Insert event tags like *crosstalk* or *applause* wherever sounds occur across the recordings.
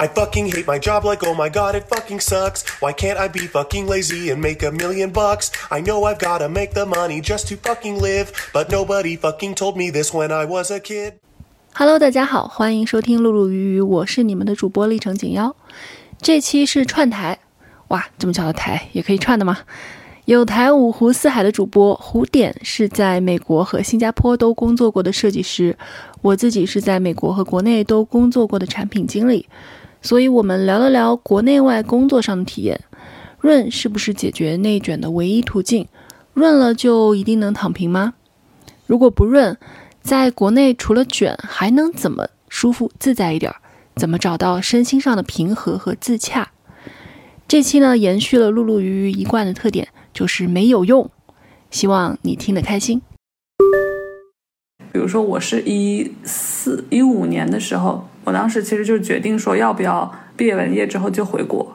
I fucking hate my job like oh my god it fucking sucks. Why can't I be fucking lazy and make a million bucks? I know I've gotta make the money just to fucking live, but nobody fucking told me this when I was a kid. Hello，大家好，欢迎收听露露鱼鱼，我是你们的主播历程锦妖。这期是串台，哇，这么巧的台也可以串的吗？有台五湖四海的主播，胡点是在美国和新加坡都工作过的设计师，我自己是在美国和国内都工作过的产品经理。所以，我们聊了聊国内外工作上的体验。润是不是解决内卷的唯一途径？润了就一定能躺平吗？如果不润，在国内除了卷，还能怎么舒服自在一点？怎么找到身心上的平和和自洽？这期呢，延续了陆陆鱼鱼一贯的特点，就是没有用。希望你听得开心。比如说，我是一四一五年的时候，我当时其实就决定说，要不要毕业完业之后就回国，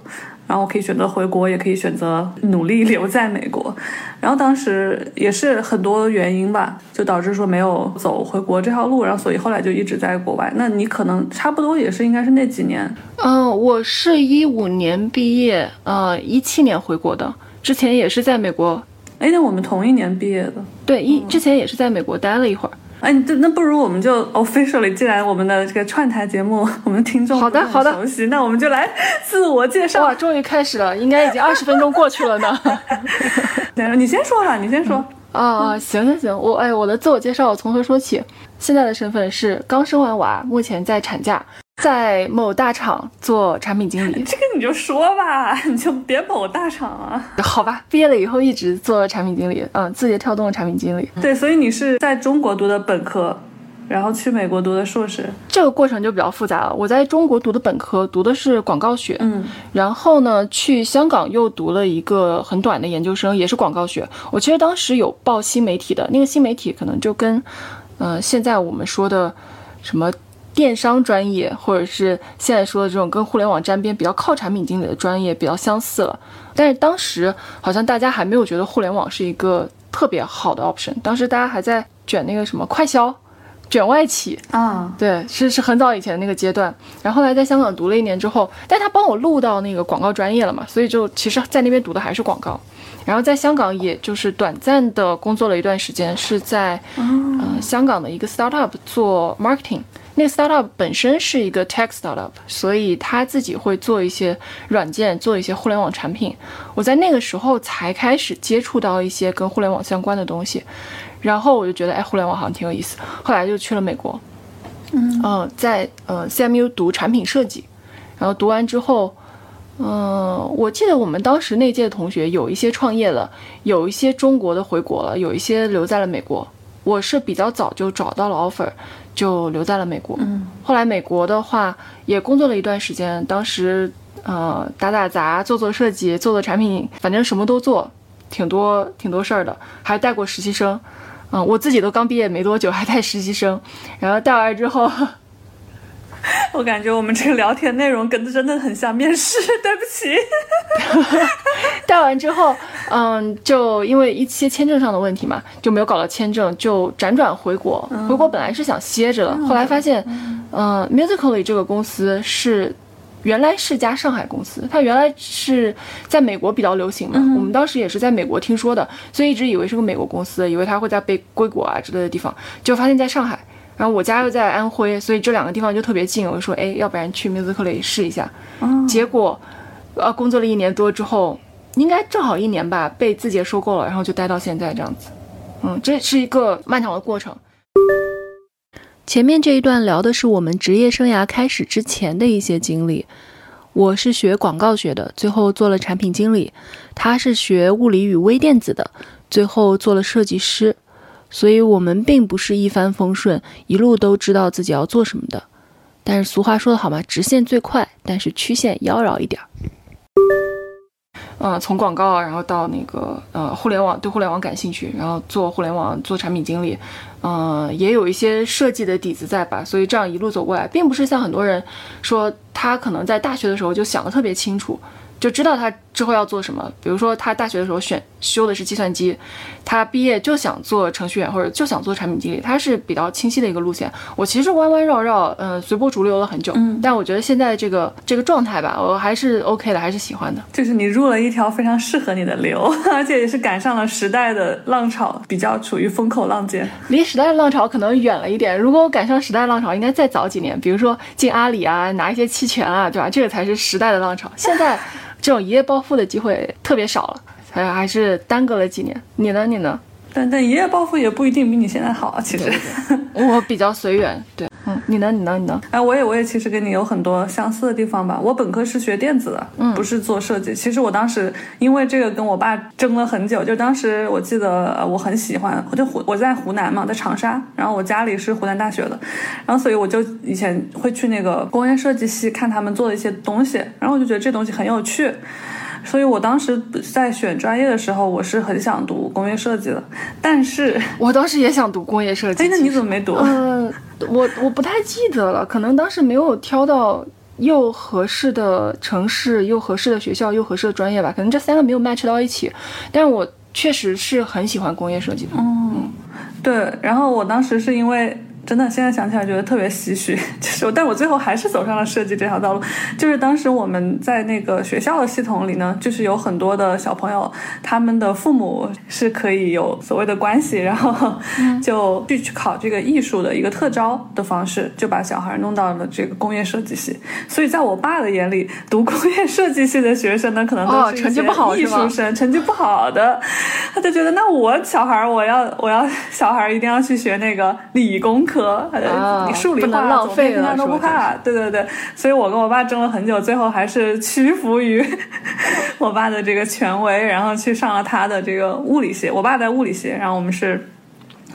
然后我可以选择回国，也可以选择努力留在美国。然后当时也是很多原因吧，就导致说没有走回国这条路，然后所以后来就一直在国外。那你可能差不多也是应该是那几年。嗯，我是一五年毕业，呃，一七年回国的，之前也是在美国。哎，那我们同一年毕业的。对，一之前也是在美国待了一会儿。哎，那那不如我们就 officially，既然我们的这个串台节目，我们听众好的好的熟悉，那我们就来 *laughs* 自我介绍。哇，终于开始了，应该已经二十分钟过去了呢。*laughs* 你先说吧，你先说。*laughs* 啊，行行行，我哎，我的自我介绍从何说起？现在的身份是刚生完娃，目前在产假。在某大厂做产品经理，*laughs* 这个你就说吧，*laughs* 你就别某大厂了。好吧，毕业了以后一直做产品经理，嗯，字节跳动的产品经理。对，所以你是在中国读的本科，然后去美国读的硕士，这个过程就比较复杂了。我在中国读的本科，读的是广告学，嗯，然后呢，去香港又读了一个很短的研究生，也是广告学。我其实当时有报新媒体的，那个新媒体可能就跟，呃，现在我们说的什么。电商专业，或者是现在说的这种跟互联网沾边、比较靠产品经理的专业比较相似了。但是当时好像大家还没有觉得互联网是一个特别好的 option。当时大家还在卷那个什么快销，卷外企啊，对，是是很早以前的那个阶段。然后来在香港读了一年之后，但他帮我录到那个广告专业了嘛，所以就其实在那边读的还是广告。然后在香港也就是短暂的工作了一段时间，是在呃香港的一个 startup 做 marketing。那个 startup 本身是一个 tech startup，所以他自己会做一些软件，做一些互联网产品。我在那个时候才开始接触到一些跟互联网相关的东西，然后我就觉得，哎，互联网好像挺有意思。后来就去了美国，嗯，在呃 CMU 读产品设计，然后读完之后，嗯，我记得我们当时那届的同学有一些创业了，有一些中国的回国了，有一些留在了美国。我是比较早就找到了 offer。就留在了美国。嗯，后来美国的话也工作了一段时间，当时呃打打杂、做做设计、做做产品，反正什么都做，挺多挺多事儿的，还带过实习生。嗯，我自己都刚毕业没多久，还带实习生，然后带完之后。*laughs* 我感觉我们这个聊天内容跟的真的很像面试，*laughs* 对不起。*laughs* 带完之后，嗯，就因为一些签证上的问题嘛，就没有搞到签证，就辗转回国。回国本来是想歇着的，后来发现，嗯，Musically 这个公司是原来是家上海公司，它原来是在美国比较流行嘛。我们当时也是在美国听说的，所以一直以为是个美国公司，以为它会在被硅谷啊之类的地方，就发现在上海。然后我家又在安徽，所以这两个地方就特别近。我说，哎，要不然去 Musically 试一下。结果，呃，工作了一年多之后，应该正好一年吧，被字节收购了，然后就待到现在这样子。嗯，这是一个漫长的过程。前面这一段聊的是我们职业生涯开始之前的一些经历。我是学广告学的，最后做了产品经理；他是学物理与微电子的，最后做了设计师。所以，我们并不是一帆风顺，一路都知道自己要做什么的。但是，俗话说得好嘛，直线最快，但是曲线妖娆一点儿。嗯，从广告，然后到那个呃，互联网，对互联网感兴趣，然后做互联网，做产品经理，嗯，也有一些设计的底子在吧。所以，这样一路走过来，并不是像很多人说，他可能在大学的时候就想得特别清楚，就知道他之后要做什么。比如说他大学的时候选修的是计算机，他毕业就想做程序员或者就想做产品经理，他是比较清晰的一个路线。我其实弯弯绕绕，嗯，随波逐流了很久，嗯，但我觉得现在这个这个状态吧，我还是 OK 的，还是喜欢的。就是你入了一条非常适合你的流，*laughs* 而且也是赶上了时代的浪潮，比较处于风口浪尖。离时代的浪潮可能远了一点，如果我赶上时代浪潮，应该再早几年，比如说进阿里啊，拿一些期权啊，对吧？这个才是时代的浪潮。现在这种一夜暴富的机会特别少了，还还是耽搁了几年。你呢？你呢？但但一夜暴富也不一定比你现在好啊，其实。我比较随缘，对，嗯，你呢？你呢？你呢？哎，我也我也其实跟你有很多相似的地方吧。我本科是学电子的，嗯，不是做设计。其实我当时因为这个跟我爸争了很久。就当时我记得我很喜欢，我就湖我在湖南嘛，在长沙，然后我家里是湖南大学的，然后所以我就以前会去那个工业设计系看他们做的一些东西，然后我就觉得这东西很有趣。所以我当时在选专业的时候，我是很想读工业设计的，但是 *laughs* 我当时也想读工业设计。哎，那你怎么没读？呃，我我不太记得了，可能当时没有挑到又合适的城市、又合适的学校、又合适的专业吧，可能这三个没有 match 到一起。但是我确实是很喜欢工业设计的。嗯，对。然后我当时是因为。真的，现在想起来觉得特别唏嘘，*laughs* 就是，但我最后还是走上了设计这条道路。就是当时我们在那个学校的系统里呢，就是有很多的小朋友，他们的父母是可以有所谓的关系，然后 *laughs* 就去去考这个艺术的一个特招的方式，就把小孩弄到了这个工业设计系。所以在我爸的眼里，读工业设计系的学生呢，可能都是成绩不好艺术生，成绩不好的，*laughs* 他就觉得那我小孩，我要我要小孩一定要去学那个理工科。科，你数理化总分他都不怕，对对对，所以我跟我爸争了很久，最后还是屈服于 *laughs* 我爸的这个权威，然后去上了他的这个物理系。我爸在物理系，然后我们是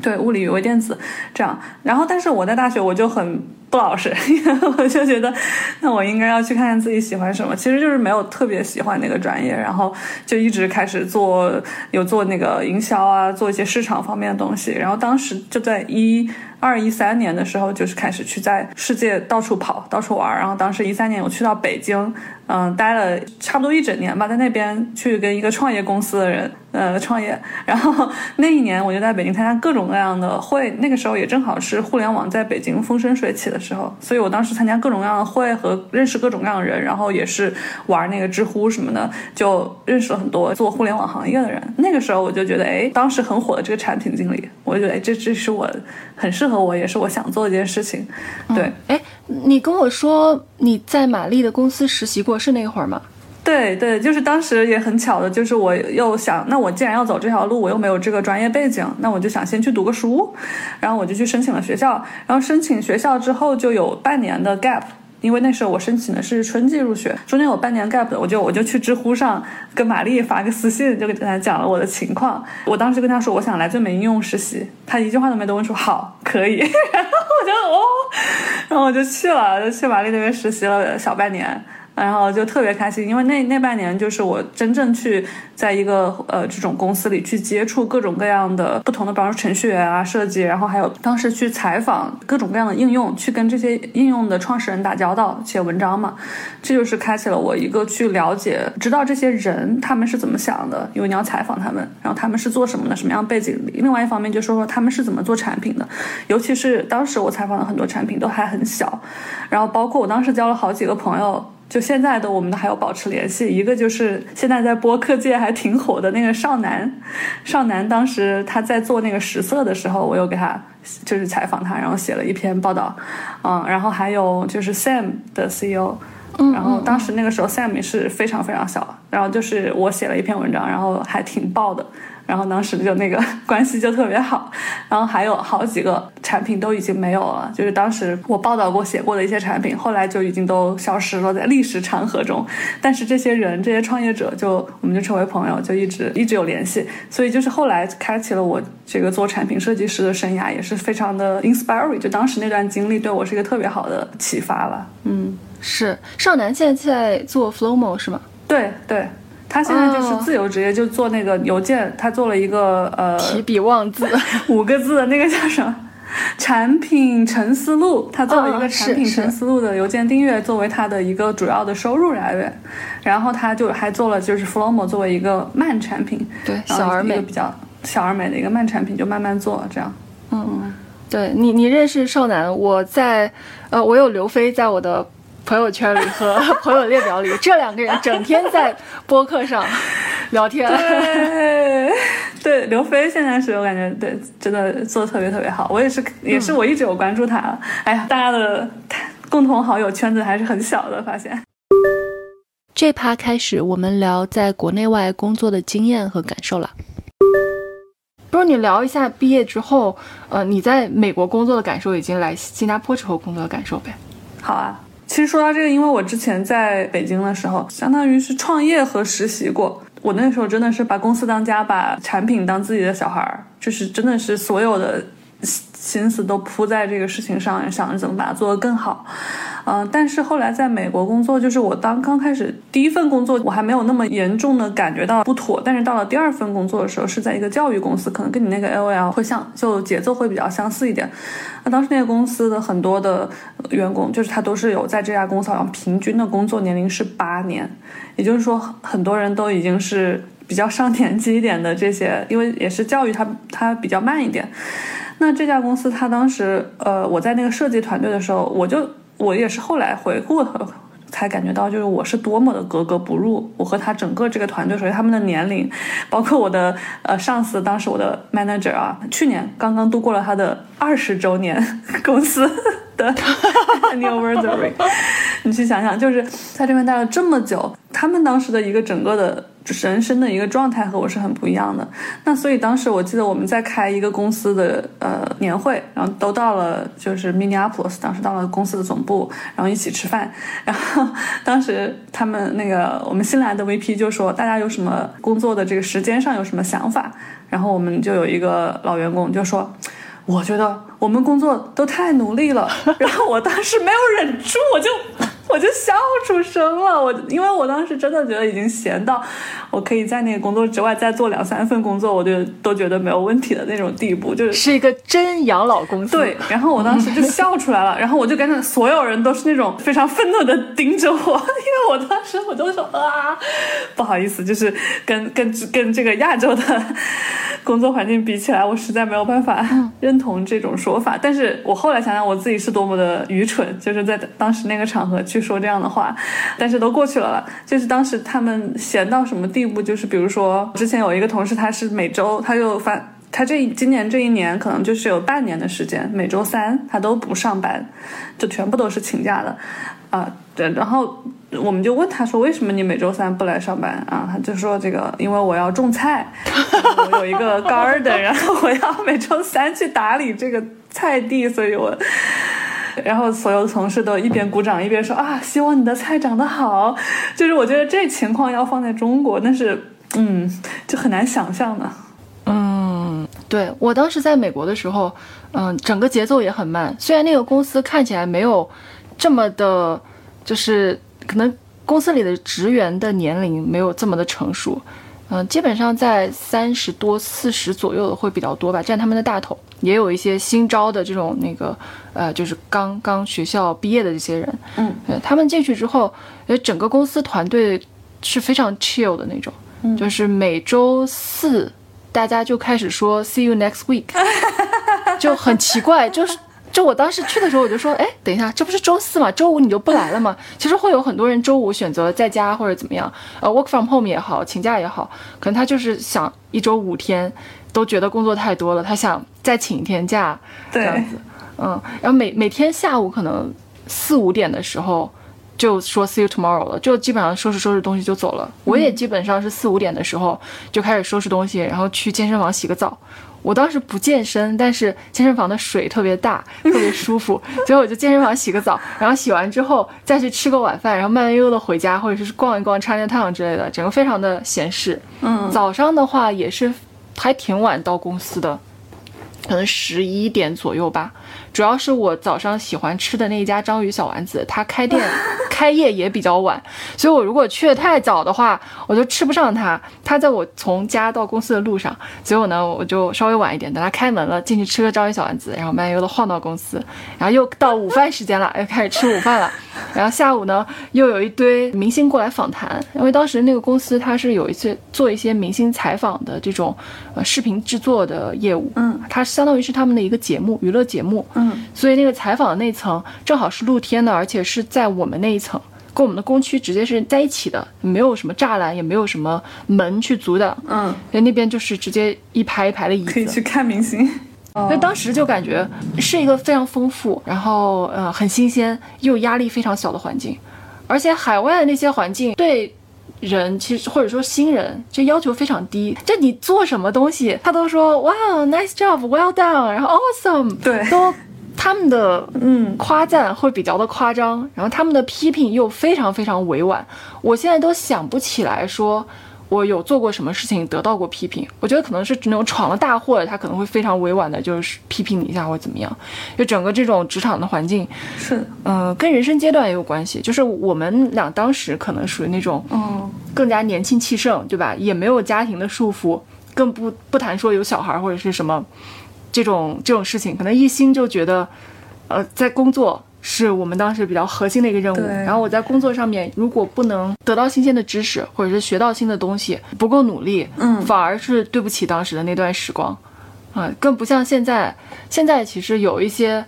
对物理与微电子这样，然后但是我在大学我就很。不老实，*laughs* 我就觉得，那我应该要去看看自己喜欢什么。其实就是没有特别喜欢那个专业，然后就一直开始做，有做那个营销啊，做一些市场方面的东西。然后当时就在一二一三年的时候，就是开始去在世界到处跑，到处玩。然后当时一三年我去到北京，嗯，待了差不多一整年吧，在那边去跟一个创业公司的人呃创业。然后那一年我就在北京参加各种各样的会，那个时候也正好是互联网在北京风生水起的。时候，所以我当时参加各种各样的会和认识各种各样的人，然后也是玩那个知乎什么的，就认识了很多做互联网行业的人。那个时候我就觉得，哎，当时很火的这个产品经理，我就觉得，哎，这这是我很适合我，也是我想做的一件事情。对，哎，你跟我说你在玛丽的公司实习过，是那会儿吗？对对，就是当时也很巧的，就是我又想，那我既然要走这条路，我又没有这个专业背景，那我就想先去读个书，然后我就去申请了学校，然后申请学校之后就有半年的 gap，因为那时候我申请的是春季入学，中间有半年 gap，我就我就去知乎上跟玛丽发个私信，就跟他讲了我的情况，我当时跟他说我想来最美应用实习，他一句话都没多问，说好可以，*laughs* 然后我就哦，然后我就去了，就去玛丽那边实习了小半年。然后就特别开心，因为那那半年就是我真正去在一个呃这种公司里去接触各种各样的不同的，比方说程序员啊、设计，然后还有当时去采访各种各样的应用，去跟这些应用的创始人打交道、写文章嘛，这就是开启了我一个去了解、知道这些人他们是怎么想的，因为你要采访他们，然后他们是做什么的、什么样背景。另外一方面就说说他们是怎么做产品的，尤其是当时我采访的很多产品都还很小，然后包括我当时交了好几个朋友。就现在的我们都还有保持联系，一个就是现在在播客界还挺火的那个少男，少男当时他在做那个实色的时候，我有给他就是采访他，然后写了一篇报道，嗯，然后还有就是 Sam 的 CEO，然后当时那个时候 Sam 也是非常非常小，然后就是我写了一篇文章，然后还挺爆的。然后当时就那个 *laughs* 关系就特别好，然后还有好几个产品都已经没有了，就是当时我报道过、写过的一些产品，后来就已经都消失了在历史长河中。但是这些人、这些创业者，就我们就成为朋友，就一直一直有联系。所以就是后来开启了我这个做产品设计师的生涯，也是非常的 inspiring。就当时那段经历对我是一个特别好的启发了。嗯，是少男现在在做 Flowmo 是吗？对对。他现在就是自由职业，就做那个邮件。他做了一个呃，提笔忘字 *laughs* 五个字的那个叫什么？产品沉思录，他做了一个嗯产品沉思录的邮件订阅作为他的一个主要的收入来源，然后他就还做了就是 Flomo 作为一个慢产品，对，小而美。比较小而美的一个慢产品，就慢慢做这样。嗯对你，你认识少男，我在，呃，我有刘飞在我的朋友圈里和 *laughs* 朋友列表里，这两个人整天在播客上聊天。对 *laughs* 对，刘飞现在是我感觉对，真的做的特别特别好。我也是，也是我一直有关注他。哎呀，大家的共同好友圈子还是很小的，发现。这趴开始，我们聊在国内外工作的经验和感受了。不如你聊一下毕业之后，呃，你在美国工作的感受，以及来新加坡之后工作的感受呗？好啊，其实说到这个，因为我之前在北京的时候，相当于是创业和实习过。我那时候真的是把公司当家，把产品当自己的小孩儿，就是真的是所有的心思都扑在这个事情上，想着怎么把它做得更好。嗯、但是后来在美国工作，就是我当刚开始第一份工作，我还没有那么严重的感觉到不妥。但是到了第二份工作的时候，是在一个教育公司，可能跟你那个 LOL 会像，就节奏会比较相似一点。那当时那个公司的很多的员工，就是他都是有在这家公司好像平均的工作年龄是八年，也就是说很多人都已经是比较上年纪一点的这些，因为也是教育它它比较慢一点。那这家公司，它当时，呃，我在那个设计团队的时候，我就我也是后来回顾才感觉到，就是我是多么的格格不入。我和他整个这个团队，首先他们的年龄，包括我的呃上司，当时我的 manager 啊，去年刚刚度过了他的二十周年公司的 *laughs* anniversary。你去想想，就是在这边待了这么久，他们当时的一个整个的人生的一个状态和我是很不一样的。那所以当时我记得我们在开一个公司的呃年会，然后都到了就是 Minneapolis，当时到了公司的总部，然后一起吃饭。然后当时他们那个我们新来的 VP 就说大家有什么工作的这个时间上有什么想法，然后我们就有一个老员工就说。我觉得我们工作都太努力了，然后我当时没有忍住，我就我就笑出声了。我因为我当时真的觉得已经闲到我可以在那个工作之外再做两三份工作，我就都觉得没有问题的那种地步，就是是一个真养老公司。对，然后我当时就笑出来了，然后我就跟着所有人都是那种非常愤怒的盯着我，*laughs* 因为我当时我就说啊，不好意思，就是跟跟跟这个亚洲的工作环境比起来，我实在没有办法认同这种说法。但是我后来想想，我自己是多么的愚蠢，就是在当时那个场合去说这样的话，但是都过去了了。就是当时他们闲到什么地步，就是比如说之前有一个同事，他是每周他就发。他这今年这一年可能就是有半年的时间，每周三他都不上班，就全部都是请假的，啊、对，然后我们就问他说，为什么你每周三不来上班啊？他就说这个，因为我要种菜，我有一个 garden，然后我要每周三去打理这个菜地，所以我。然后所有的同事都一边鼓掌一边说啊，希望你的菜长得好。就是我觉得这情况要放在中国，那是嗯，就很难想象的。嗯，对我当时在美国的时候，嗯，整个节奏也很慢。虽然那个公司看起来没有这么的，就是可能公司里的职员的年龄没有这么的成熟，嗯，基本上在三十多、四十左右的会比较多吧，占他们的大头。也有一些新招的这种那个，呃，就是刚刚学校毕业的这些人，嗯，对他们进去之后，呃，整个公司团队是非常 chill 的那种，嗯就是每周四大家就开始说 see you next week，*laughs* 就很奇怪，就是。就我当时去的时候，我就说，哎，等一下，这不是周四吗？周五你就不来了吗？*laughs* 其实会有很多人周五选择在家或者怎么样，呃，work from home 也好，请假也好，可能他就是想一周五天都觉得工作太多了，他想再请一天假，这样子，嗯，然后每每天下午可能四五点的时候就说 see you tomorrow 了，就基本上收拾收拾东西就走了。我也基本上是四五点的时候就开始收拾东西，然后去健身房洗个澡。我当时不健身，但是健身房的水特别大，特别舒服，所以我就健身房洗个澡，然后洗完之后再去吃个晚饭，然后慢慢悠悠的回家，或者是逛一逛 Chinatown 之类的，整个非常的闲适。嗯，早上的话也是还挺晚到公司的，可能十一点左右吧。主要是我早上喜欢吃的那一家章鱼小丸子，它开店 *laughs* 开业也比较晚，所以我如果去的太早的话，我就吃不上它。它在我从家到公司的路上，所以我呢我就稍微晚一点，等它开门了进去吃个章鱼小丸子，然后慢悠悠的晃到公司，然后又到午饭时间了，*laughs* 又开始吃午饭了。然后下午呢又有一堆明星过来访谈，因为当时那个公司它是有一些做一些明星采访的这种呃视频制作的业务，嗯，它相当于是他们的一个节目娱乐节目，嗯，所以那个采访的那层正好是露天的，而且是在我们那一层，跟我们的工区直接是在一起的，没有什么栅栏，也没有什么门去阻挡。嗯，所以那边就是直接一排一排的椅子，可以去看明星。*laughs* 所以当时就感觉是一个非常丰富，然后呃很新鲜又压力非常小的环境，而且海外的那些环境对人其实或者说新人就要求非常低，就你做什么东西，他都说哇 nice job，well done，然后 awesome，对。都他们的嗯夸赞会比较的夸张，然后他们的批评又非常非常委婉。我现在都想不起来说我有做过什么事情得到过批评。我觉得可能是那种闯了大祸的，他可能会非常委婉的，就是批评你一下或者怎么样。就整个这种职场的环境，是，嗯、跟人生阶段也有关系。就是我们俩当时可能属于那种嗯更加年轻气盛，对吧？也没有家庭的束缚，更不不谈说有小孩或者是什么这种这种事情，可能一心就觉得，呃，在工作是我们当时比较核心的一个任务。对然后我在工作上面如果不能得到新鲜的知识，或者是学到新的东西，不够努力，嗯反而是对不起当时的那段时光，啊、更不像现在。现在其实有一些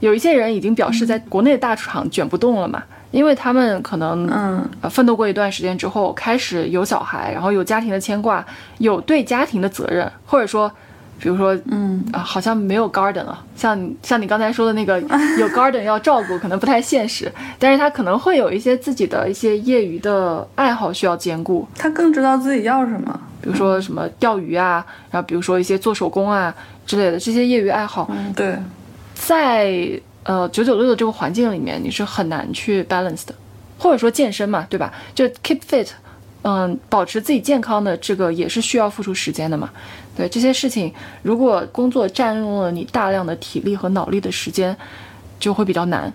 有一些人已经表示在国内的大厂卷不动了嘛。因为他们可能嗯呃奋斗过一段时间之后，开始有小孩，然后有家庭的牵挂，有对家庭的责任，或者说，比如说，嗯啊、好像没有 garden 了，像你像你刚才说的那个 *laughs* 有 garden 要照顾，可能不太现实，但是他可能会有一些自己的一些业余的爱好需要兼顾，他更知道自己要什么。比如说什么钓鱼啊，然后比如说一些做手工啊之类的这些业余爱好，嗯，对，在呃九九六的这个环境里面，你是很难去 balance 的，或者说健身嘛，对吧？就 keep fit，嗯，保持自己健康的这个也是需要付出时间的嘛。对这些事情，如果工作占用了你大量的体力和脑力的时间，就会比较难。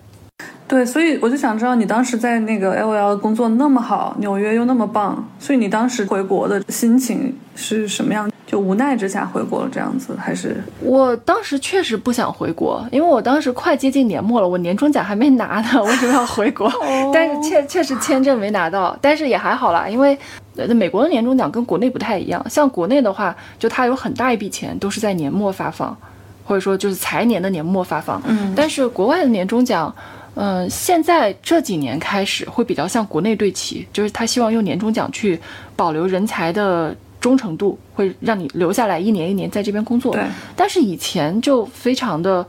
对，所以我就想知道，你当时在那个 LOL 工作那么好，纽约又那么棒，所以你当时回国的心情是什么样？就无奈之下回国了这样子，还是我当时确实不想回国，因为我当时快接近年末了，我年终奖还没拿呢，*laughs* 为什么要回国？但是确确实签证没拿到，但是也还好啦，因为呃美国的年终奖跟国内不太一样，像国内的话，就它有很大一笔钱都是在年末发放，或者说就是财年的年末发放，嗯但是国外的年终奖。嗯、现在这几年开始会比较像国内对齐，就是他希望用年终奖去保留人才的忠诚度，会让你留下来一年一年在这边工作。对，但是以前就非常的，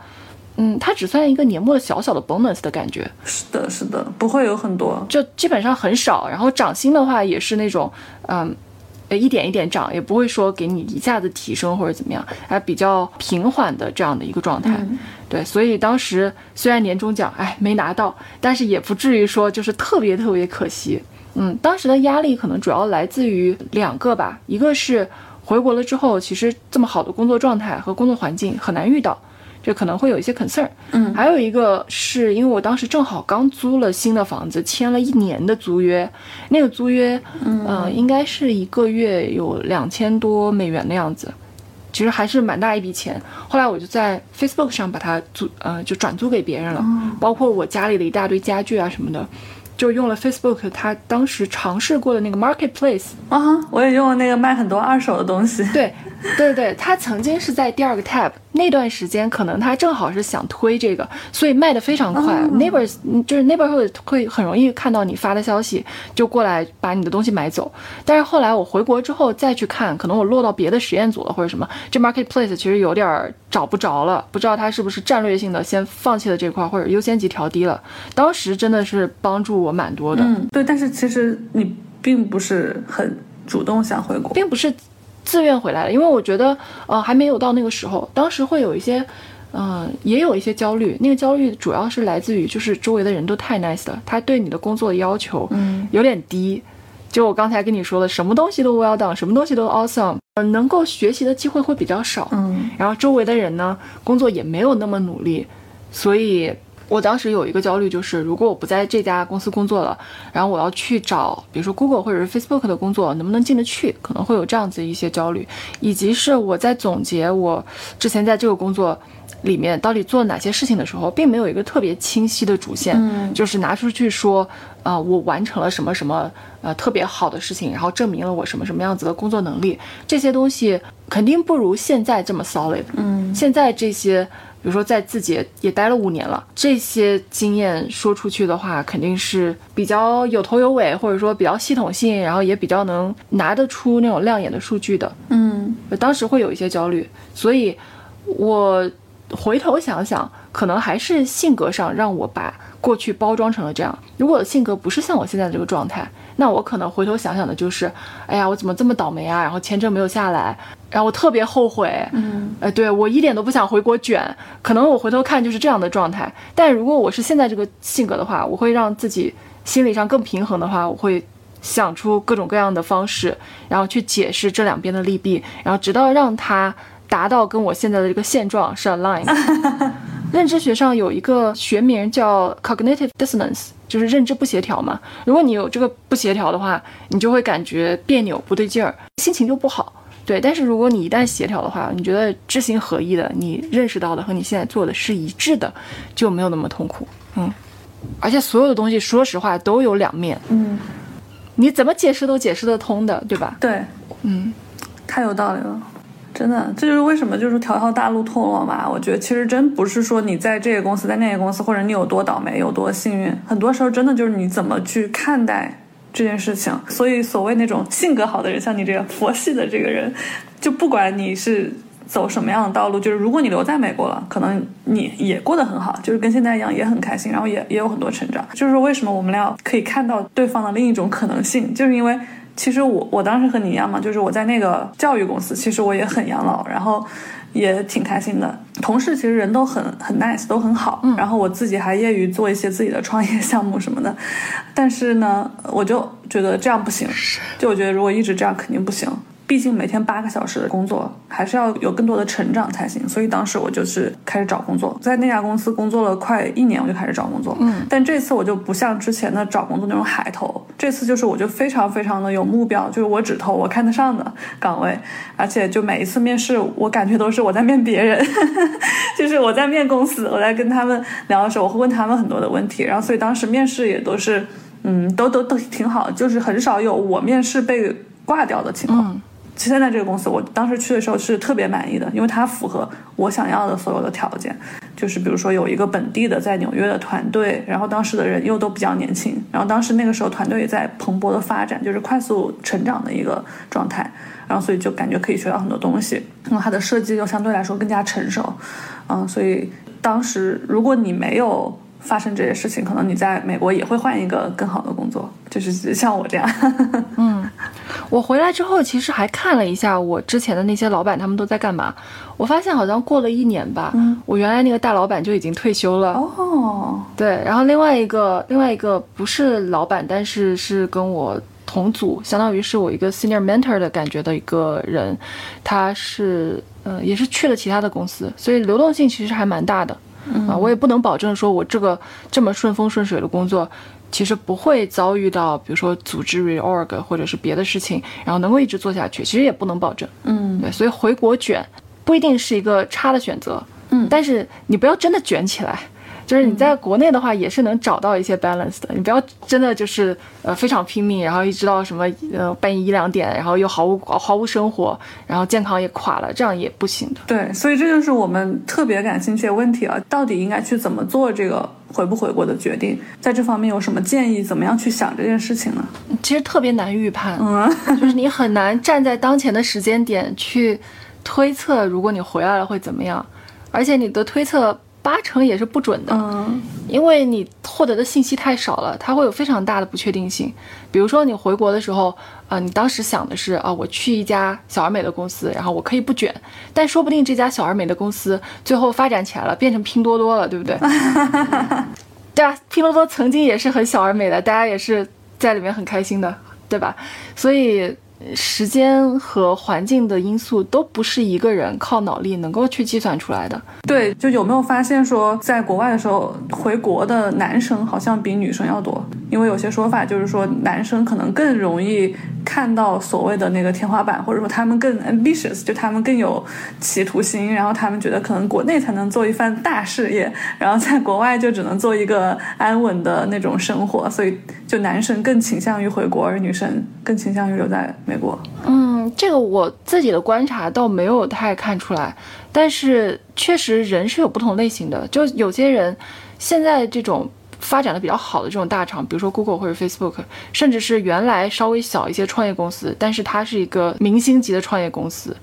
嗯，它只算一个年末的小小的 bonus 的感觉，是的，是的，不会有很多。就基本上很少。然后涨薪的话也是那种，嗯。呃一点一点涨，也不会说给你一下子提升或者怎么样，还比较平缓的这样的一个状态。嗯对，所以当时虽然年终奖哎没拿到，但是也不至于说就是特别特别可惜。嗯，当时的压力可能主要来自于两个吧，一个是回国了之后，其实这么好的工作状态和工作环境很难遇到，这可能会有一些 concern。嗯还有一个是因为我当时正好刚租了新的房子，签了一年的租约，那个租约，嗯、呃，应该是一个月有两千多美元的样子。其实还是蛮大一笔钱。后来我就在 Facebook 上把它租，呃，就转租给别人了，包括我家里的一大堆家具啊什么的，就用了 Facebook 它当时尝试过的那个 Marketplace。啊，我也用了那个卖很多二手的东西。对，*laughs* 对对，他曾经是在第二个 tab 那段时间，可能他正好是想推这个，所以卖的非常快。Neighbors 嗯就是 neighborhood 会很容易看到你发的消息，就过来把你的东西买走。但是后来我回国之后再去看，可能我落到别的实验组了或者什么，这 marketplace 其实有点儿找不着了，不知道他是不是战略性的先放弃了这块，或者优先级调低了。当时真的是帮助我蛮多的。嗯，对，但是其实你并不是很主动想回国。并不是自愿回来的，因为我觉得呃还没有到那个时候，当时会有一些。嗯，也有一些焦虑，那个焦虑主要是来自于就是周围的人都太 nice 了，他对你的工作的要求嗯有点低。就我刚才跟你说的，什么东西都 well done，什么东西都 awesome，呃能够学习的机会会比较少。嗯然后周围的人呢，工作也没有那么努力，所以我当时有一个焦虑，就是如果我不在这家公司工作了，然后我要去找，比如说 Google 或者是 Facebook 的工作，能不能进得去？可能会有这样子一些焦虑，以及是我在总结我之前在这个工作里面到底做了哪些事情的时候，并没有一个特别清晰的主线，嗯就是拿出去说，啊、我完成了什么什么呃特别好的事情，然后证明了我什么什么样子的工作能力，这些东西肯定不如现在这么 solid。嗯现在这些，比如说在字节也待了五年了，这些经验说出去的话，肯定是比较有头有尾，或者说比较系统性，然后也比较能拿得出那种亮眼的数据的。嗯我当时会有一些焦虑，所以我回头想想，可能还是性格上让我把过去包装成了这样。如果我的性格不是像我现在这个状态，那我可能回头想想的就是，哎呀，我怎么这么倒霉啊？然后签证没有下来，然后我特别后悔。嗯呃，对我一点都不想回国卷，可能我回头看就是这样的状态。但如果我是现在这个性格的话，我会让自己心理上更平衡的话，我会想出各种各样的方式，然后去解释这两边的利弊，然后直到让它达到跟我现在的这个现状是 align 的。*laughs* 认知学上有一个学名叫 cognitive dissonance，就是认知不协调嘛。如果你有这个不协调的话，你就会感觉别扭、不对劲儿，心情就不好。对，但是如果你一旦协调的话，你觉得知行合一的，你认识到的和你现在做的是一致的，就没有那么痛苦。嗯，而且所有的东西，说实话都有两面，嗯，你怎么解释都解释得通的，对吧？对，嗯，太有道理了。真的，这就是为什么就是条条大路通罗马。我觉得其实真不是说你在这个公司，在那个公司，或者你有多倒霉，有多幸运，很多时候真的就是你怎么去看待这件事情。所以，所谓那种性格好的人，像你这个佛系的这个人，就不管你是走什么样的道路，就是如果你留在美国了，可能你也过得很好，就是跟现在一样，也很开心，然后也也有很多成长。就是说，为什么我们俩可以看到对方的另一种可能性，就是因为。其实我我当时和你一样嘛，就是我在那个教育公司，其实我也很养老，然后也挺开心的。同事其实人都很很 nice，都很好。然后我自己还业余做一些自己的创业项目什么的，但是呢，我就觉得这样不行，就我觉得如果一直这样肯定不行。毕竟每天八个小时的工作，还是要有更多的成长才行。所以当时我就是开始找工作，在那家公司工作了快一年，我就开始找工作。嗯，但这次我就不像之前的找工作那种海投，这次就是我就非常非常的有目标，就是我只投我看得上的岗位，而且就每一次面试，我感觉都是我在面别人，*laughs* 就是我在面公司，我在跟他们聊的时候，我会问他们很多的问题，然后所以当时面试也都是，嗯，都都都挺好，就是很少有我面试被挂掉的情况。嗯现在这个公司，我当时去的时候是特别满意的，因为它符合我想要的所有的条件。就是比如说有一个本地的在纽约的团队，然后当时的人又都比较年轻，然后当时那个时候团队也在蓬勃的发展，就是快速成长的一个状态，然后所以就感觉可以学到很多东西。然后它的设计又相对来说更加成熟，嗯，所以当时如果你没有发生这些事情，可能你在美国也会换一个更好的工作，就是像我这样。*laughs* 嗯我回来之后，其实还看了一下我之前的那些老板他们都在干嘛。我发现好像过了一年吧，嗯我原来那个大老板就已经退休了。哦，对，然后另外一个另外一个不是老板，但是是跟我同组，相当于是我一个 senior mentor 的感觉的一个人，他是呃也是去了其他的公司，所以流动性其实还蛮大的。啊，我也不能保证说我这个这么顺风顺水的工作，其实不会遭遇到比如说组织 reorg 或者是别的事情，然后能够一直做下去，其实也不能保证。嗯对，所以回国卷不一定是一个差的选择，嗯但是你不要真的卷起来。就是你在国内的话，也是能找到一些 balance 的。你不要真的就是呃非常拼命，然后一直到什么呃半夜一两点，然后又毫无毫无生活，然后健康也垮了，这样也不行的。对，所以这就是我们特别感兴趣的问题啊，到底应该去怎么做这个回不回国的决定？在这方面有什么建议？怎么样去想这件事情呢？其实特别难预判，嗯 *laughs* 就是你很难站在当前的时间点去推测，如果你回来了会怎么样，而且你的推测八成也是不准的。嗯因为你获得的信息太少了，它会有非常大的不确定性。比如说你回国的时候，啊、你当时想的是啊、我去一家小而美的公司，然后我可以不卷，但说不定这家小而美的公司最后发展起来了，变成拼多多了，对不对？*laughs* 对啊，拼多多曾经也是很小而美的，大家也是在里面很开心的，对吧？所以时间和环境的因素都不是一个人靠脑力能够去计算出来的。对，就有没有发现说，在国外的时候，回国的男生好像比女生要多？因为有些说法就是说，男生可能更容易看到所谓的那个天花板，或者说他们更 ambitious，就他们更有企图心，然后他们觉得可能国内才能做一番大事业，然后在国外就只能做一个安稳的那种生活，所以就男生更倾向于回国，而女生更倾向于留在美嗯，这个我自己的观察倒没有太看出来，但是确实人是有不同类型的，就有些人现在这种发展的比较好的这种大厂，比如说 Google 或者 Facebook，甚至是原来稍微小一些创业公司，但是它是一个明星级的创业公司，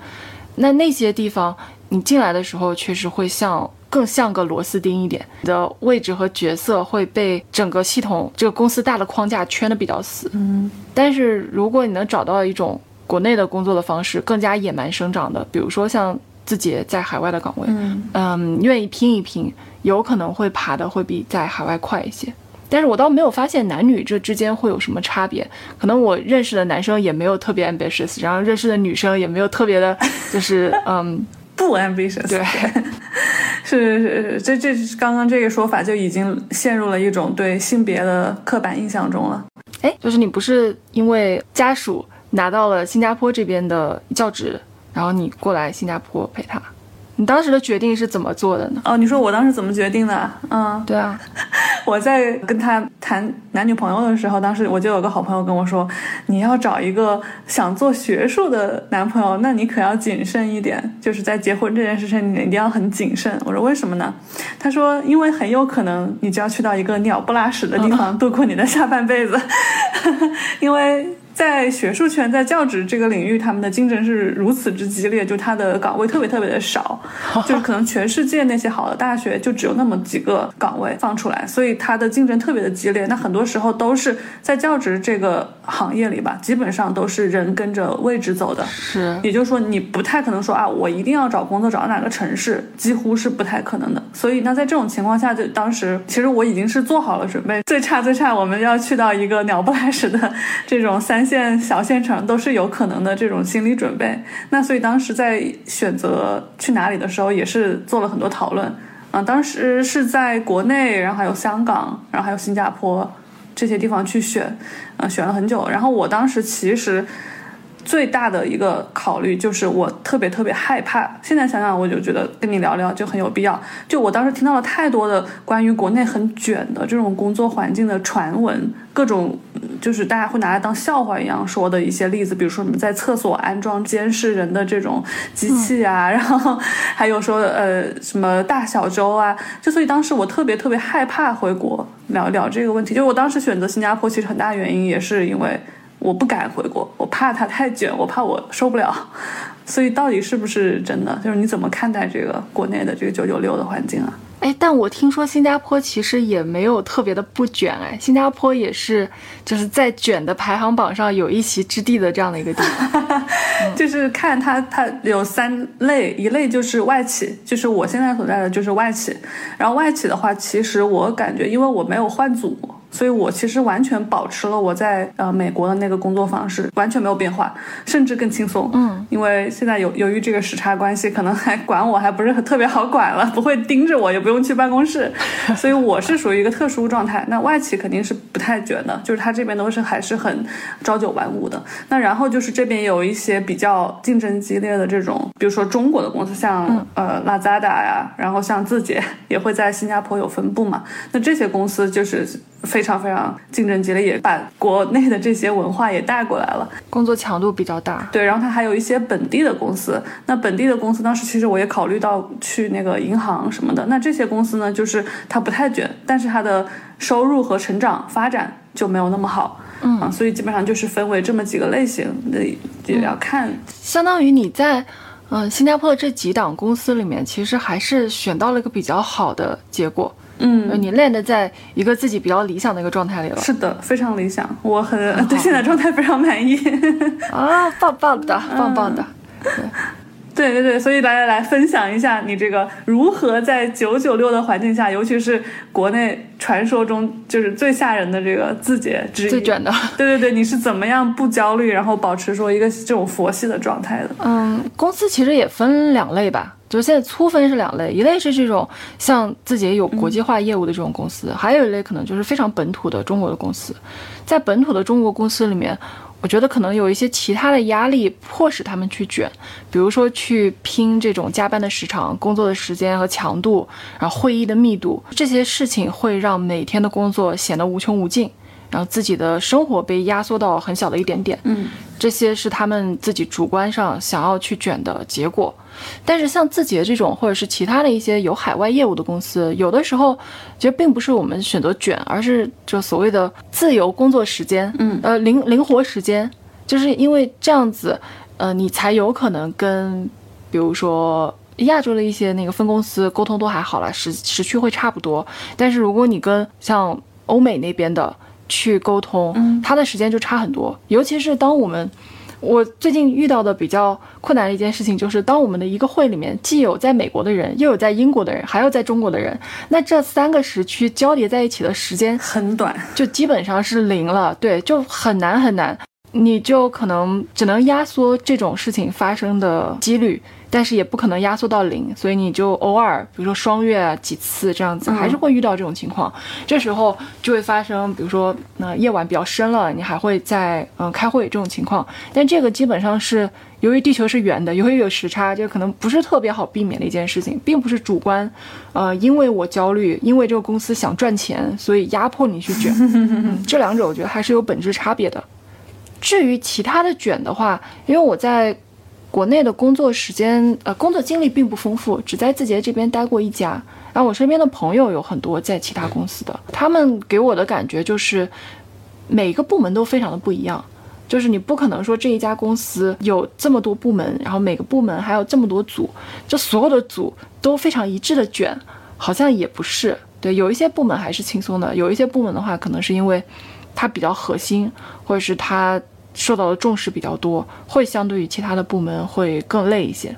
那那些地方你进来的时候，确实会像更像个螺丝钉一点，你的位置和角色会被整个系统这个公司大的框架圈的比较死。嗯，但是如果你能找到一种国内的工作的方式，更加野蛮生长的，比如说像自己在海外的岗位，嗯嗯，愿意拼一拼，有可能会爬的会比在海外快一些。但是我倒没有发现男女这之间会有什么差别，可能我认识的男生也没有特别 ambitious，然后认识的女生也没有特别的，就是嗯，不 ambitious。对，*laughs* 是是是，这这刚刚这个说法就已经陷入了一种对性别的刻板印象中了。哎，就是你不是因为家属拿到了新加坡这边的教职，然后你过来新加坡陪他，你当时的决定是怎么做的呢？哦，你说我当时怎么决定的？嗯，对啊，*laughs* 我在跟他谈男女朋友的时候，当时我就有个好朋友跟我说，你要找一个想做学术的男朋友，那你可要谨慎一点，就是在结婚这件事情你一定要很谨慎。我说为什么呢？他说因为很有可能你就要去到一个鸟不拉屎的地方度过你的下半辈子，*laughs* 因为。在学术圈，在教职这个领域，他们的竞争是如此之激烈，就他的岗位特别特别的少，*laughs* 就是可能全世界那些好的大学就只有那么几个岗位放出来，所以他的竞争特别的激烈。那很多时候都是在教职这个行业里吧，基本上都是人跟着位置走的，是，也就是说你不太可能说啊，我一定要找工作找到哪个城市，几乎是不太可能的。所以那在这种情况下，就当时其实我已经是做好了准备，最差最差我们要去到一个鸟不拉屎的这种三。县小县城都是有可能的这种心理准备，那所以当时在选择去哪里的时候，也是做了很多讨论啊。当时是在国内，然后还有香港，然后还有新加坡这些地方去选，啊，选了很久。然后我当时其实。最大的一个考虑就是我特别特别害怕。现在想想，我就觉得跟你聊聊就很有必要。就我当时听到了太多的关于国内很卷的这种工作环境的传闻，各种就是大家会拿来当笑话一样说的一些例子，比如说什么在厕所安装监视人的这种机器啊，*laughs* 然后还有说呃什么大小周啊。就所以当时我特别特别害怕回国聊聊这个问题。就我当时选择新加坡，其实很大原因也是因为。我不敢回国，我怕它太卷，我怕我受不了。所以到底是不是真的？就是你怎么看待这个国内的这个九九六的环境啊？哎，但我听说新加坡其实也没有特别的不卷哎，新加坡也是就是在卷的排行榜上有一席之地的这样的一个地方。*laughs* 就是看它，它有三类，一类就是外企，就是我现在所在的就是外企。然后外企的话，其实我感觉，因为我没有换组。所以我其实完全保持了我在呃美国的那个工作方式，完全没有变化，甚至更轻松。嗯，因为现在由由于这个时差关系，可能还管我还不是很特别好管了，不会盯着我，也不用去办公室，*laughs* 所以我是属于一个特殊状态。那外企肯定是不太卷的，就是他这边都是还是很朝九晚五的。那然后就是这边有一些比较竞争激烈的这种，比如说中国的公司，像呃 Lazada 呀，然后像字节也会在新加坡有分部嘛。那这些公司就是非。非常非常竞争激烈，也把国内的这些文化也带过来了，工作强度比较大。对，然后它还有一些本地的公司。那本地的公司当时其实我也考虑到去那个银行什么的。那这些公司呢，就是它不太卷，但是它的收入和成长发展就没有那么好。嗯啊，所以基本上就是分为这么几个类型的，也要看。相当于你在嗯新加坡的这几档公司里面，其实还是选到了一个比较好的结果。嗯，你练的在一个自己比较理想的一个状态里了。是的，非常理想，我很 *laughs* 对现在状态非常满意。啊，棒棒的，棒棒的。对，对对对，所以大家来分享一下你这个如何在九九六的环境下，尤其是国内传说中就是最吓人的这个字节之一，最卷的。对对对，你是怎么样不焦虑，然后保持说一个这种佛系的状态的？嗯，公司其实也分两类吧，就是现在粗分是两类，一类是这种像自己有国际化业务的这种公司，还有一类可能就是非常本土的中国的公司，在本土的中国公司里面。我觉得可能有一些其他的压力迫使他们去卷，比如说去拼这种加班的时长、工作的时间和强度，然后会议的密度，这些事情会让每天的工作显得无穷无尽。然后自己的生活被压缩到很小的一点点，嗯，这些是他们自己主观上想要去卷的结果。但是像字节这种，或者是其他的一些有海外业务的公司，有的时候其实并不是我们选择卷，而是就所谓的自由工作时间，嗯，呃灵灵活时间，就是因为这样子，呃，你才有可能跟，比如说亚洲的一些那个分公司沟通都还好了，时时区会差不多。但是如果你跟像欧美那边的，去沟通，他的时间就差很多。尤其是当我们，我最近遇到的比较困难的一件事情，就是当我们的一个会里面既有在美国的人，又有在英国的人，还有在中国的人，那这三个时区交叠在一起的时间很短，就基本上是零了。对，就很难很难，你就可能只能压缩这种事情发生的几率。但是也不可能压缩到零，所以你就偶尔，比如说双月几次这样子，还是会遇到这种情况。这时候就会发生，比如说，那夜晚比较深了，你还会在嗯开会这种情况。但这个基本上是由于地球是圆的，由于有时差，就可能不是特别好避免的一件事情，并不是主观，呃，因为我焦虑，因为这个公司想赚钱，所以压迫你去卷。*laughs* 这两者我觉得还是有本质差别的。至于其他的卷的话，因为我在。国内的工作时间，呃，工作经历并不丰富，只在字节这边待过一家。然后我身边的朋友有很多在其他公司的，他们给我的感觉就是，每个部门都非常的不一样。就是你不可能说这一家公司有这么多部门，然后每个部门还有这么多组，就所有的组都非常一致的卷，好像也不是。对，有一些部门还是轻松的，有一些部门的话，可能是因为它比较核心，或者是它。受到的重视比较多，会相对于其他的部门会更累一些。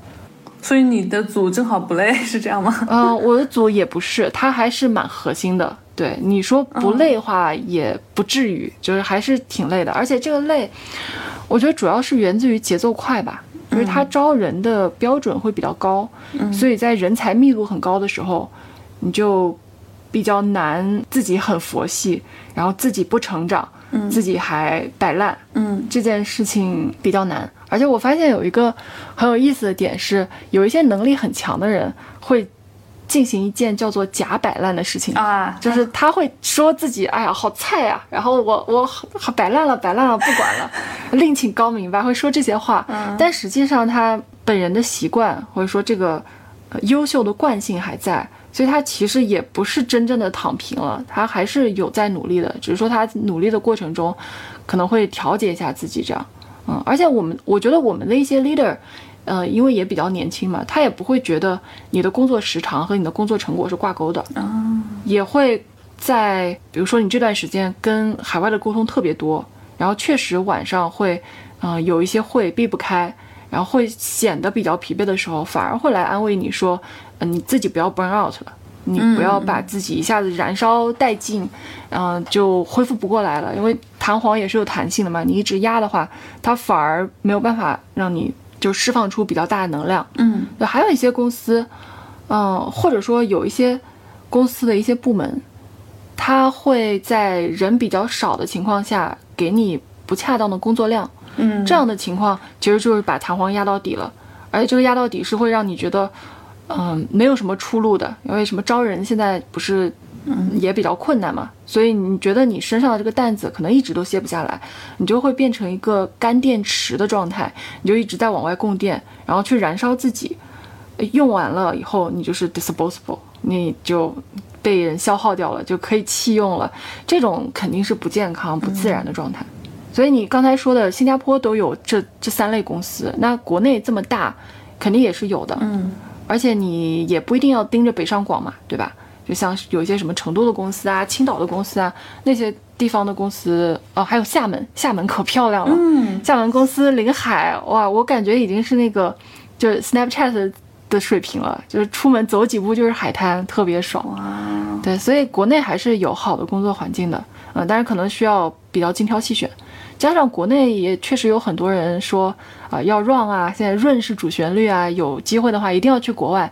所以你的组正好不累，是这样吗？嗯，我的组也不是，它还是蛮核心的。对你说不累的话，也不至于，就是还是挺累的。而且这个累，我觉得主要是源自于节奏快吧，因为它招人的标准会比较高，所以在人才密度很高的时候，你就比较难自己很佛系，然后自己不成长。自己还摆烂，嗯，这件事情比较难。而且我发现有一个很有意思的点是，有一些能力很强的人会进行一件叫做假摆烂的事情啊，就是他会说自己哎呀好菜呀，然后我我摆烂了摆烂了不管了，另请高明吧，*laughs* 会说这些话。但实际上他本人的习惯或者说这个优秀的惯性还在。所以他其实也不是真正的躺平了，他还是有在努力的，只是说他努力的过程中，可能会调节一下自己这样，嗯，而且我们我觉得我们的一些 leader，呃，因为也比较年轻嘛，他也不会觉得你的工作时长和你的工作成果是挂钩的，嗯，也会在比如说你这段时间跟海外的沟通特别多，然后确实晚上会，呃，有一些会避不开。然后会显得比较疲惫的时候，反而会来安慰你说：“呃，你自己不要 burn out 了，你不要把自己一下子燃烧殆尽，嗯，就恢复不过来了。因为弹簧也是有弹性的嘛，你一直压的话，它反而没有办法让你就释放出比较大的能量。嗯，还有一些公司，嗯，或者说有一些公司的一些部门，他会在人比较少的情况下给你不恰当的工作量。”嗯，这样的情况其实就是把弹簧压到底了，而且这个压到底是会让你觉得，嗯，没有什么出路的，因为什么招人现在不是，嗯，也比较困难嘛，所以你觉得你身上的这个担子可能一直都卸不下来，你就会变成一个干电池的状态，你就一直在往外供电，然后去燃烧自己，用完了以后你就是 disposable，你就被人消耗掉了，就可以弃用了，这种肯定是不健康、不自然的状态。所以你刚才说的新加坡都有这这三类公司，那国内这么大，肯定也是有的。嗯，而且你也不一定要盯着北上广嘛，对吧？就像有一些什么成都的公司啊、青岛的公司啊，那些地方的公司，哦，还有厦门，厦门可漂亮了。嗯，厦门公司临海，哇，我感觉已经是那个。就是 Snapchat 的水平了，就是出门走几步就是海滩，特别爽。哇，对，所以国内还是有好的工作环境的，嗯，但是可能需要比较精挑细选，加上国内也确实有很多人说啊、要 run 啊，现在 run 是主旋律啊，有机会的话一定要去国外，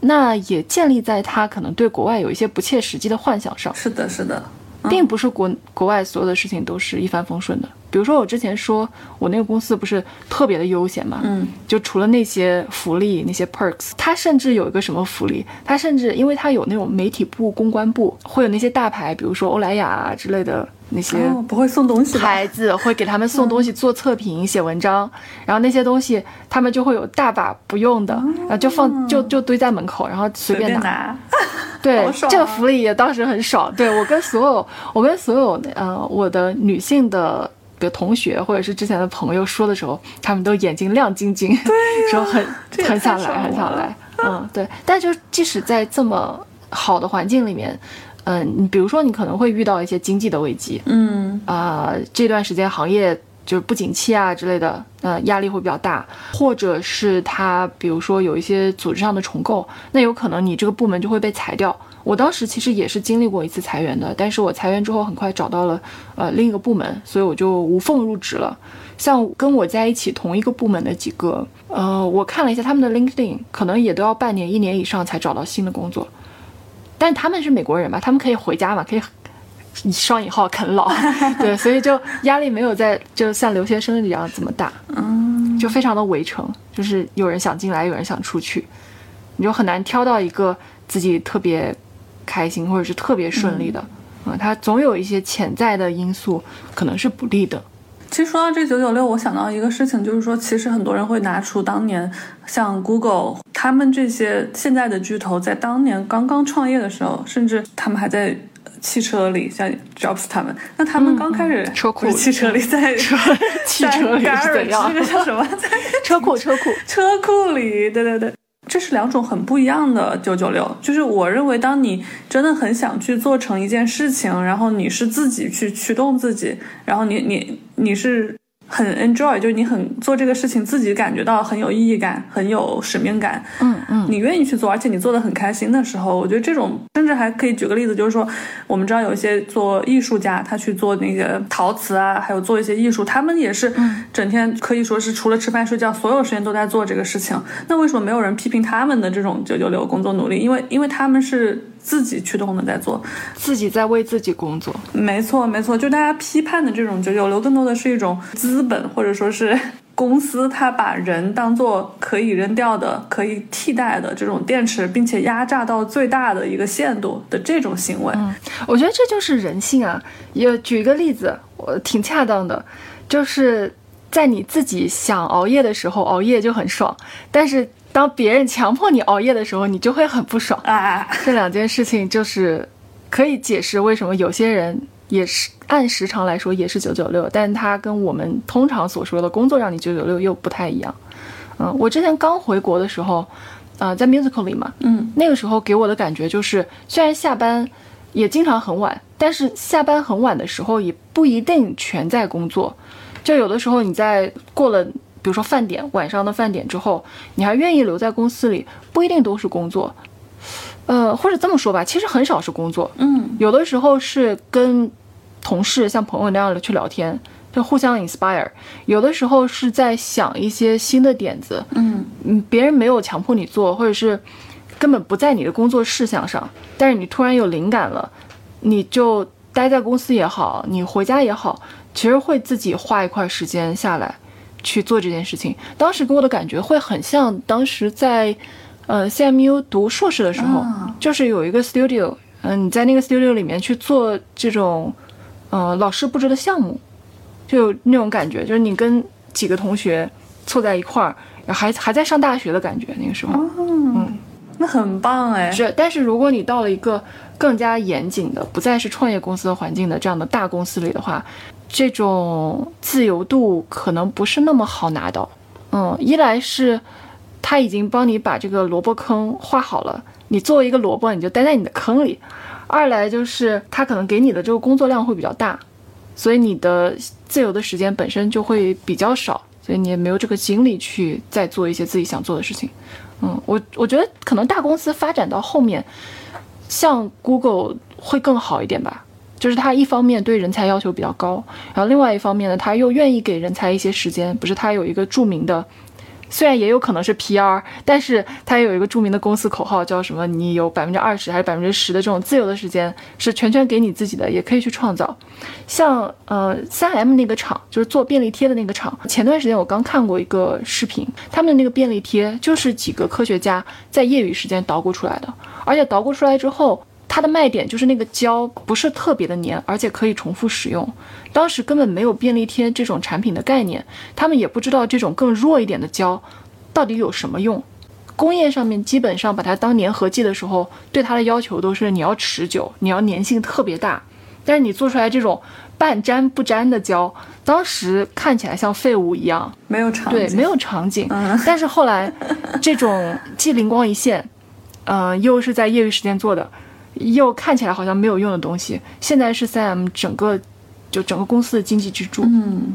那也建立在他可能对国外有一些不切实际的幻想上，是的，是的，并不是国国外所有的事情都是一帆风顺的。比如说我之前说我那个公司不是特别的悠闲嘛，嗯，就除了那些福利、那些 perks，它甚至有一个什么福利，它甚至因为它有那种媒体部、公关部，会有那些大牌，比如说欧莱雅啊之类的那些哦，不会送东西吧？牌子，会给他们送东西、做测评、写文章，然后那些东西他们就会有大把不用的，然后就放就就堆在门口，然后随随便便拿。对，*laughs* 啊这个福利也当时很爽。对我跟所有我跟所有呃我的女性的。的同学或者是之前的朋友说的时候，他们都眼睛亮晶晶，说很很想来，很想来。嗯，对。但就即使在这么好的环境里面，嗯、你比如说你可能会遇到一些经济的危机，嗯，啊、这段时间行业就是不景气啊之类的，呃，压力会比较大，或者是他比如说有一些组织上的重构，那有可能你这个部门就会被裁掉。我当时其实也是经历过一次裁员的，但是我裁员之后很快找到了呃另一个部门，所以我就无缝入职了。像跟我在一起同一个部门的几个，呃，我看了一下他们的 LinkedIn，可能也都要半年、一年以上才找到新的工作。但他们是美国人嘛，他们可以回家嘛，可以双引号啃老，*laughs* 对，所以就压力没有在就像留学生一样这么大，嗯，就非常的围城，就是有人想进来，有人想出去，你就很难挑到一个自己特别开心或者是特别顺利的，啊、它总有一些潜在的因素可能是不利的，其实说到这九九六，我想到一个事情，就是说，其实很多人会拿出当年像 Google 他们这些现在的巨头，在当年刚刚创业的时候，甚至他们还在汽车里，像 Jobs 他们，那他们刚开始、嗯车库汽车里，*laughs* 在车汽车里是怎样？那个叫什么？*laughs* 在车库车库，车库里，对对对，这是两种很不一样的九九六。就是我认为，当你真的很想去做成一件事情，然后你是自己去驱动自己，然后你你你是很 enjoy，就是你很做这个事情，自己感觉到很有意义感，很有使命感，嗯嗯，你愿意去做，而且你做的很开心的时候，我觉得这种甚至还可以举个例子，就是说，我们知道有一些做艺术家，他去做那个陶瓷啊，还有做一些艺术，他们也是整天可以说是除了吃饭睡觉，所有时间都在做这个事情。那为什么没有人批评他们的这种九九六工作努力？因为因为他们是自己驱动的在做。自己在为自己工作，没错，没错，就大家批判的这种九九六，更多的是一种资本或者说是公司，它把人当做可以扔掉的、可以替代的这种电池，并且压榨到最大的一个限度的这种行为。我觉得这就是人性啊。也举一个例子，我挺恰当的，就是在你自己想熬夜的时候，熬夜就很爽；但是当别人强迫你熬夜的时候，你就会很不爽。啊，这两件事情就是可以解释为什么有些人也是按时长来说也是九九六，但他跟我们通常所说的工作让你九九六又不太一样。嗯，我之前刚回国的时候，呃，在 musical 里嘛，嗯，那个时候给我的感觉就是，虽然下班也经常很晚，但是下班很晚的时候也不一定全在工作，就有的时候你在过了。比如说饭点，晚上的饭点之后，你还愿意留在公司里，不一定都是工作，呃，或者这么说吧，其实很少是工作，嗯，有的时候是跟同事像朋友那样的去聊天，就互相 inspire；有的时候是在想一些新的点子，嗯。嗯，别人没有强迫你做，或者是根本不在你的工作事项上，但是你突然有灵感了，你就待在公司也好，你回家也好，其实会自己花一块时间下来去做这件事情。当时给我的感觉会很像当时在呃 CMU 读硕士的时候，啊就是有一个 studio，嗯、你在那个 studio 里面去做这种呃老师布置的项目，就有那种感觉，就是你跟几个同学凑在一块儿，然后还还在上大学的感觉。那个时候，嗯那很棒哎，是，但是如果你到了一个更加严谨的，不再是创业公司的环境的这样的大公司里的话，这种自由度可能不是那么好拿到。嗯，一来是他已经帮你把这个萝卜坑画好了，你作为一个萝卜，你就待在你的坑里；二来就是他可能给你的这个工作量会比较大，所以你的自由的时间本身就会比较少。所以你也没有这个精力去再做一些自己想做的事情。嗯，我我觉得可能大公司发展到后面，像 Google 会更好一点吧。就是它一方面对人才要求比较高，然后另外一方面呢，他又愿意给人才一些时间。不是他有一个著名的，虽然也有可能是 PR，但是他也有一个著名的公司口号，叫什么？你有百分之二十还是百分之十的这种自由的时间，是全权给你自己的，也可以去创造。像呃三 M 那个厂，就是做便利贴的那个厂，前段时间我刚看过一个视频，他们的那个便利贴就是几个科学家在业余时间捣鼓出来的，而且捣鼓出来之后。它的卖点就是那个胶不是特别的粘，而且可以重复使用。当时根本没有便利贴这种产品的概念，他们也不知道这种更弱一点的胶到底有什么用。工业上面基本上把它当粘合剂的时候，对它的要求都是你要持久，你要粘性特别大。但是你做出来这种半粘不粘的胶，当时看起来像废物一样，没有场对，没有场景。*laughs* 但是后来这种既灵光一现，嗯，又是在业余时间做的。又看起来好像没有用的东西，现在是 3M 整个就整个公司的经济支柱。嗯，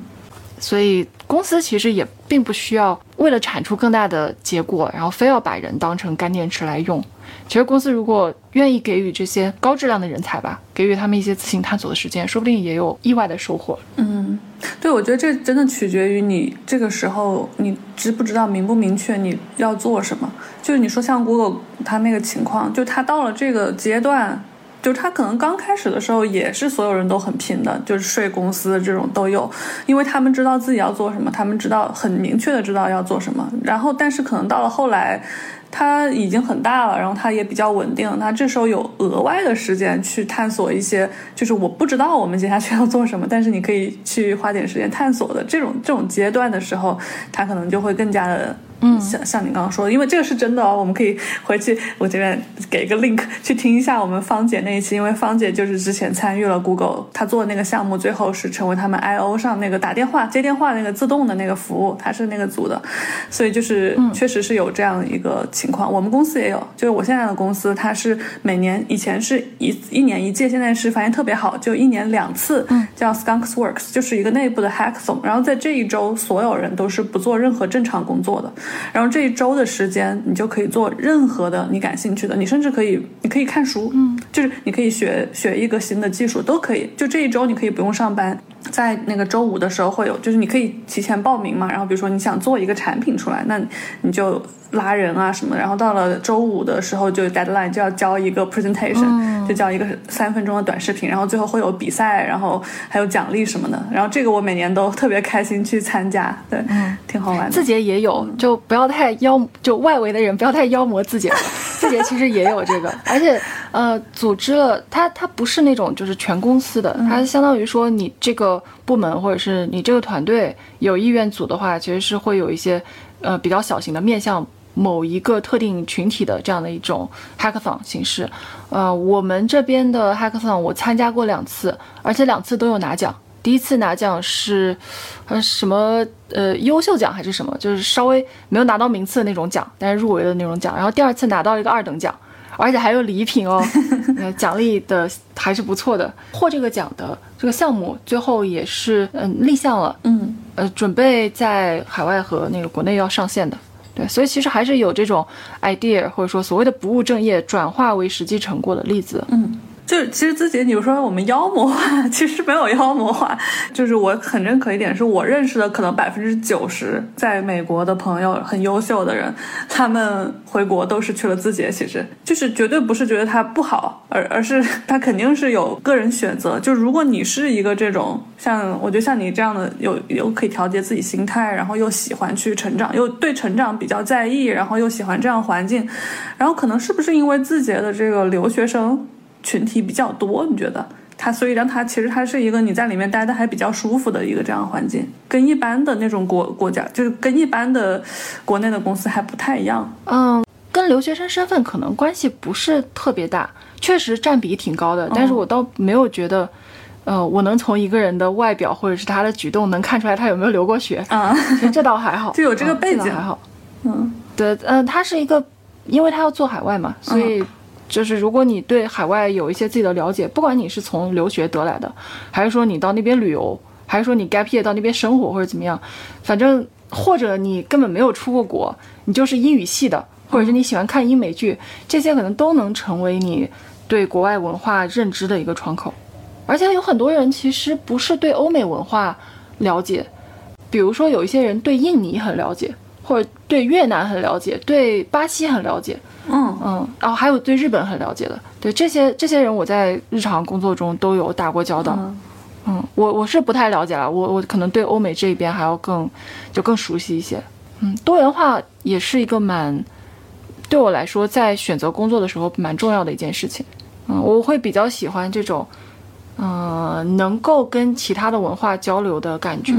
所以公司其实也并不需要为了产出更大的结果，然后非要把人当成干电池来用。其实公司如果愿意给予这些高质量的人才吧，给予他们一些自行探索的时间，说不定也有意外的收获。嗯，对，我觉得这真的取决于你这个时候你知不知道明不明确你要做什么。就是你说像 Google 它那个情况，就它到了这个阶段，就它可能刚开始的时候也是所有人都很拼的，就是税公司这种都有，因为他们知道自己要做什么，他们知道很明确的知道要做什么。然后，但是可能到了后来。他已经很大了，然后他也比较稳定。那这时候有额外的时间去探索一些，就是我不知道我们接下去要做什么，但是你可以去花点时间探索的这种这种阶段的时候，他可能就会更加的。嗯，像像你刚刚说的，因为这个是真的哦，我们可以回去我这边给一个 link 去听一下我们芳姐那一期，因为芳姐就是之前参与了 Google，她做的那个项目，最后是成为他们 I O 上那个打电话接电话那个自动的那个服务，她是那个组的，所以就是确实是有这样一个情况。我们公司也有，就是我现在的公司，它是每年以前是一一年一届，现在是发现特别好，就一年两次，叫 Skunks Works，就是一个内部的 Hackathon，然后在这一周，所有人都是不做任何正常工作的。然后这一周的时间，你就可以做任何的你感兴趣的，你甚至可以，你可以看书，嗯，就是你可以学学一个新的技术都可以。就这一周你可以不用上班，在那个周五的时候会有，就是你可以提前报名嘛。然后比如说你想做一个产品出来，那你就。拉人啊什么，然后到了周五的时候就 deadline 就要交一个 presentation，就交一个三分钟的短视频，然后最后会有比赛，然后还有奖励什么的。然后这个我每年都特别开心去参加，对，挺好玩的。字节也有，就不要太妖，就外围的人不要太妖魔字节。*laughs* 字节其实也有这个，而且呃，组织了它，它不是那种就是全公司的，它相当于说你这个部门或者是你这个团队有意愿组的话，其实是会有一些呃比较小型的面向。某一个特定群体的这样的一种 hackathon 形式，呃，我们这边的 hackathon 我参加过两次，而且两次都有拿奖。第一次拿奖是，呃，什么呃优秀奖还是什么，就是稍微没有拿到名次的那种奖，但是入围的那种奖。然后第二次拿到一个二等奖，而且还有礼品哦，*laughs* 奖励的还是不错的。获这个奖的这个项目最后也是嗯立项了，嗯，呃，准备在海外和那个国内要上线的。对，所以其实还是有这种 idea，或者说所谓的不务正业转化为实际成果的例子。嗯。就其实自己，你说我们妖魔化，其实没有妖魔化。*laughs* 就是我很认可一点，是我认识的可能百分之九十在美国的朋友，很优秀的人，他们回国都是去了字节。其实就是绝对不是觉得他不好，而而是他肯定是有个人选择。就如果你是一个这种像，我觉得像你这样的，有有可以调节自己心态，然后又喜欢去成长，又对成长比较在意，然后又喜欢这样环境，然后可能是不是因为字节的这个留学生？群体比较多，你觉得它，所以让它其实它是一个你在里面待的还比较舒服的一个这样环境，跟一般的那种国国家，就是跟一般的国内的公司还不太一样。嗯，跟留学生身份可能关系不是特别大，确实占比挺高的，但是我倒没有觉得，呃，我能从一个人的外表或者是他的举动能看出来他有没有留过学啊，*laughs* 这倒还好，*laughs* 就有这个背景还好。嗯，对，嗯，他是一个，因为他要做海外嘛，所以。就是如果你对海外有一些自己的了解，不管你是从留学得来的，还是说你到那边旅游，还是说你 gap year 到那边生活或者怎么样？反正或者你根本没有出过国，你就是英语系的，或者是你喜欢看英美剧，这些可能都能成为你对国外文化认知的一个窗口。而且有很多人其实不是对欧美文化了解，比如说有一些人对印尼很了解，或者对越南很了解，对巴西很了解，嗯嗯，然后还有对日本很了解的，对这些这些人我在日常工作中都有打过交道。嗯嗯，我我是不太了解了，我我可能对欧美这边还要更就更熟悉一些。嗯，多元化也是一个蛮对我来说在选择工作的时候蛮重要的一件事情。嗯，我会比较喜欢这种，嗯、能够跟其他的文化交流的感觉。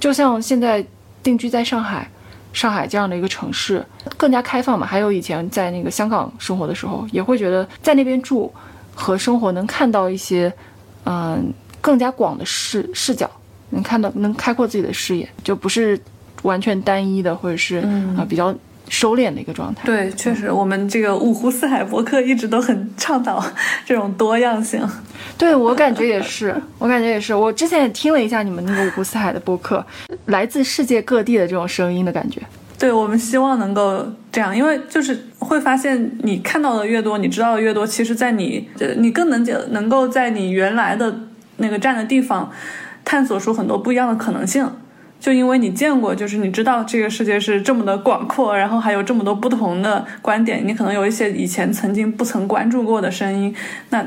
就像现在定居在上海，上海这样的一个城市更加开放嘛。还有以前在那个香港生活的时候，也会觉得在那边住和生活能看到一些，嗯、更加广的视视角，能看到能开阔自己的视野，就不是完全单一的，或者是啊、呃比较收敛的一个状态。对，确实，我们这个五湖四海博客一直都很倡导 *laughs* 这种多样性。对我感觉也是，*laughs* 我感觉也是。我之前也听了一下你们那个五湖四海的播客，来自世界各地的这种声音的感觉。对我们希望能够这样，因为就是会发现你看到的越多，你知道的越多，其实，在你呃，你更能解能够在你原来的那个站的地方，探索出很多不一样的可能性。就因为你见过，就是你知道这个世界是这么的广阔，然后还有这么多不同的观点，你可能有一些以前曾经不曾关注过的声音，那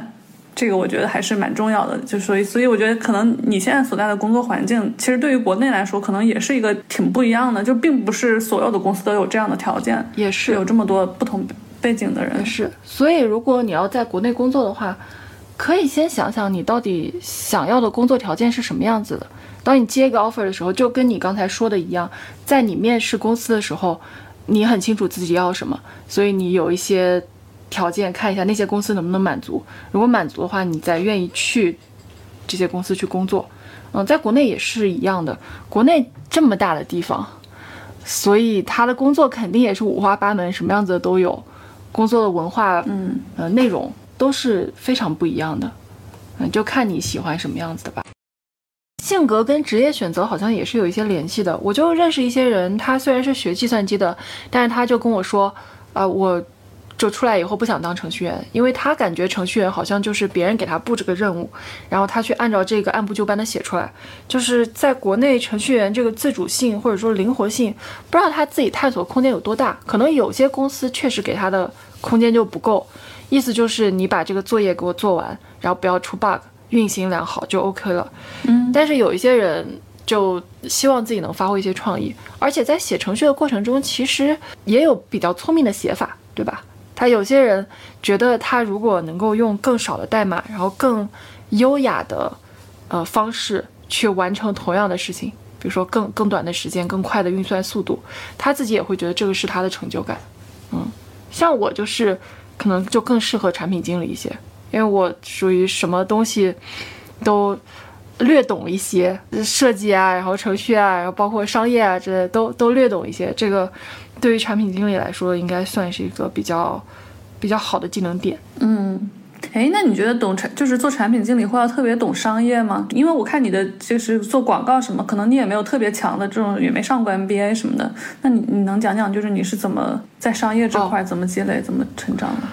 这个我觉得还是蛮重要的。就所以，所以我觉得可能你现在所在的工作环境，其实对于国内来说，可能也是一个挺不一样的，就并不是所有的公司都有这样的条件，也是有这么多不同背景的人。是，所以如果你要在国内工作的话，可以先想想你到底想要的工作条件是什么样子的。当你接一个 offer 的时候，就跟你刚才说的一样，在你面试公司的时候，你很清楚自己要什么，所以你有一些条件看一下那些公司能不能满足。如果满足的话，你再愿意去这些公司去工作。嗯，在国内也是一样的，国内这么大的地方，所以他的工作肯定也是五花八门，什么样子的都有。工作的文化，嗯，呃，内容都是非常不一样的，嗯，就看你喜欢什么样子的吧。性格跟职业选择好像也是有一些联系的。我就认识一些人，他虽然是学计算机的，但是他就跟我说，啊、我就出来以后不想当程序员，因为他感觉程序员好像就是别人给他布置个任务，然后他去按照这个按部就班的写出来。就是在国内，程序员这个自主性或者说灵活性，不知道他自己探索空间有多大。可能有些公司确实给他的空间就不够，意思就是你把这个作业给我做完，然后不要出 bug，运行良好就 OK 了。嗯，但是有一些人就希望自己能发挥一些创意，而且在写程序的过程中，其实也有比较聪明的写法，对吧？他有些人觉得他如果能够用更少的代码，然后更优雅的呃方式去完成同样的事情，比如说更更短的时间、更快的运算速度，他自己也会觉得这个是他的成就感。嗯，像我就是可能就更适合产品经理一些，因为我属于什么东西都略懂一些，设计啊，然后程序啊，然后包括商业啊之类的都都略懂一些。这个对于产品经理来说，应该算是一个比较比较好的技能点。嗯，哎，那你觉得懂产就是做产品经理会要特别懂商业吗？因为我看你的就是做广告什么，可能你也没有特别强的这种，也没上过 MBA 什么的。那你你能讲讲，就是你是怎么在商业这块怎么积累、怎么成长的？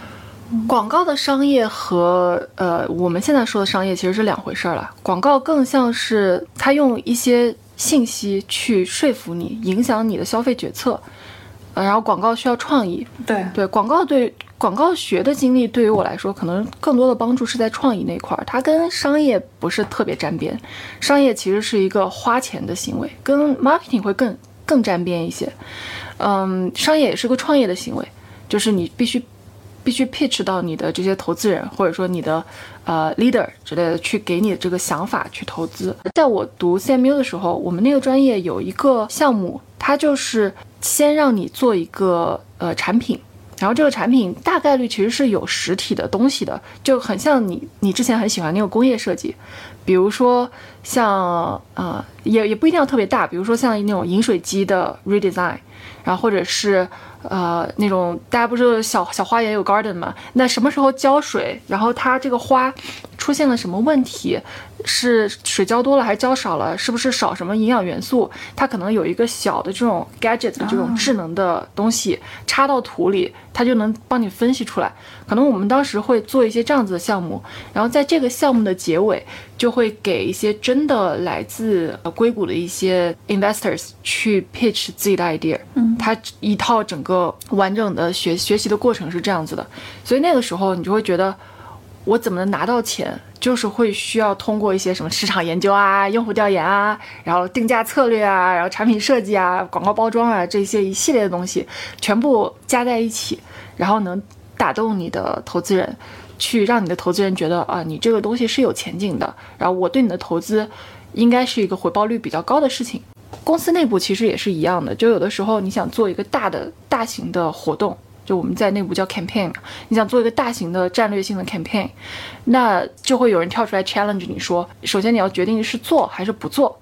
广告的商业和呃我们现在说的商业其实是两回事儿了。广告更像是它用一些信息去说服你，影响你的消费决策。呃，然后广告需要创意，对，对广告对广告学的经历对于我来说，可能更多的帮助是在创意那块儿，它跟商业不是特别沾边。商业其实是一个花钱的行为，跟 marketing 会更更沾边一些。嗯，商业也是个创业的行为，就是你必须必须 pitch 到你的这些投资人，或者说你的呃 leader 之类的，去给你这个想法去投资。在我读 CMU 的时候，我们那个专业有一个项目，它就是先让你做一个呃产品。然后这个产品大概率其实是有实体的东西的，就很像你你之前很喜欢那个工业设计，比如说像呃也也不一定要特别大，比如说像那种饮水机的 redesign，然后或者是呃那种大家不是小小花园有 garden 嘛，那什么时候浇水，然后它这个花出现了什么问题，是水浇多了还是浇少了，是不是少什么营养元素？它可能有一个小的这种 gadget 的这种智能的东西插到土里，它就能帮你分析出来。可能我们当时会做一些这样子的项目，然后在这个项目的结尾，就会给一些真的来自硅谷的一些 investors 去 pitch 自己的 idea。嗯，它一套整个完整的学学习的过程是这样子的，所以那个时候你就会觉得。我怎么能拿到钱？就是会需要通过一些什么市场研究啊、用户调研啊，然后定价策略啊，然后产品设计啊、广告包装啊这些一系列的东西，全部加在一起，然后能打动你的投资人，去让你的投资人觉得啊，你这个东西是有前景的，然后我对你的投资应该是一个回报率比较高的事情。公司内部其实也是一样的，就有的时候你想做一个大的、大型的活动。就我们在内部叫 campaign，你想做一个大型的战略性的 campaign，那就会有人跳出来 challenge 你说，首先你要决定是做还是不做，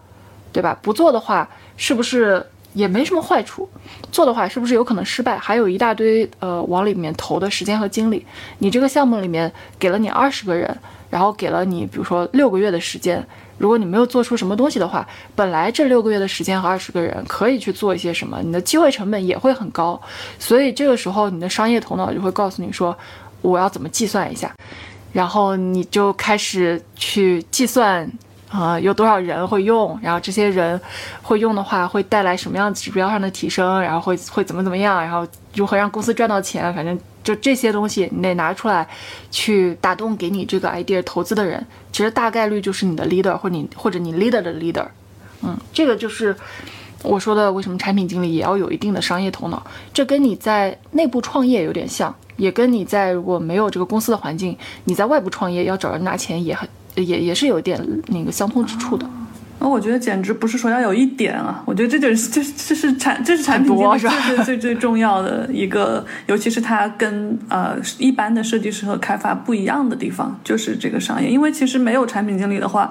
对吧？不做的话，是不是也没什么坏处？做的话，是不是有可能失败？还有一大堆呃往里面投的时间和精力。你这个项目里面给了你二十个人，然后给了你比如说六个月的时间。如果你没有做出什么东西的话，本来这六个月的时间和二十个人可以去做一些什么，你的机会成本也会很高，所以这个时候你的商业头脑就会告诉你说，我要怎么计算一下，然后你就开始去计算。啊，有多少人会用？然后这些人会用的话，会带来什么样指标上的提升？然后会会怎么怎么样？然后如何让公司赚到钱？反正就这些东西，你得拿出来去打动给你这个 idea 投资的人。其实大概率就是你的 leader 或你或者你 leader 的 leader。嗯，这个就是我说的，为什么产品经理也要有一定的商业头脑？这跟你在内部创业有点像，也跟你在如果没有这个公司的环境，你在外部创业要找人拿钱也很。也也是有点那个相通之处的，那我觉得简直不是说要有一点啊，我觉得这就是这这是产这是产品经理最最最最重要的一个，尤其是它跟呃一般的设计师和开发不一样的地方，就是这个商业，因为其实没有产品经理的话。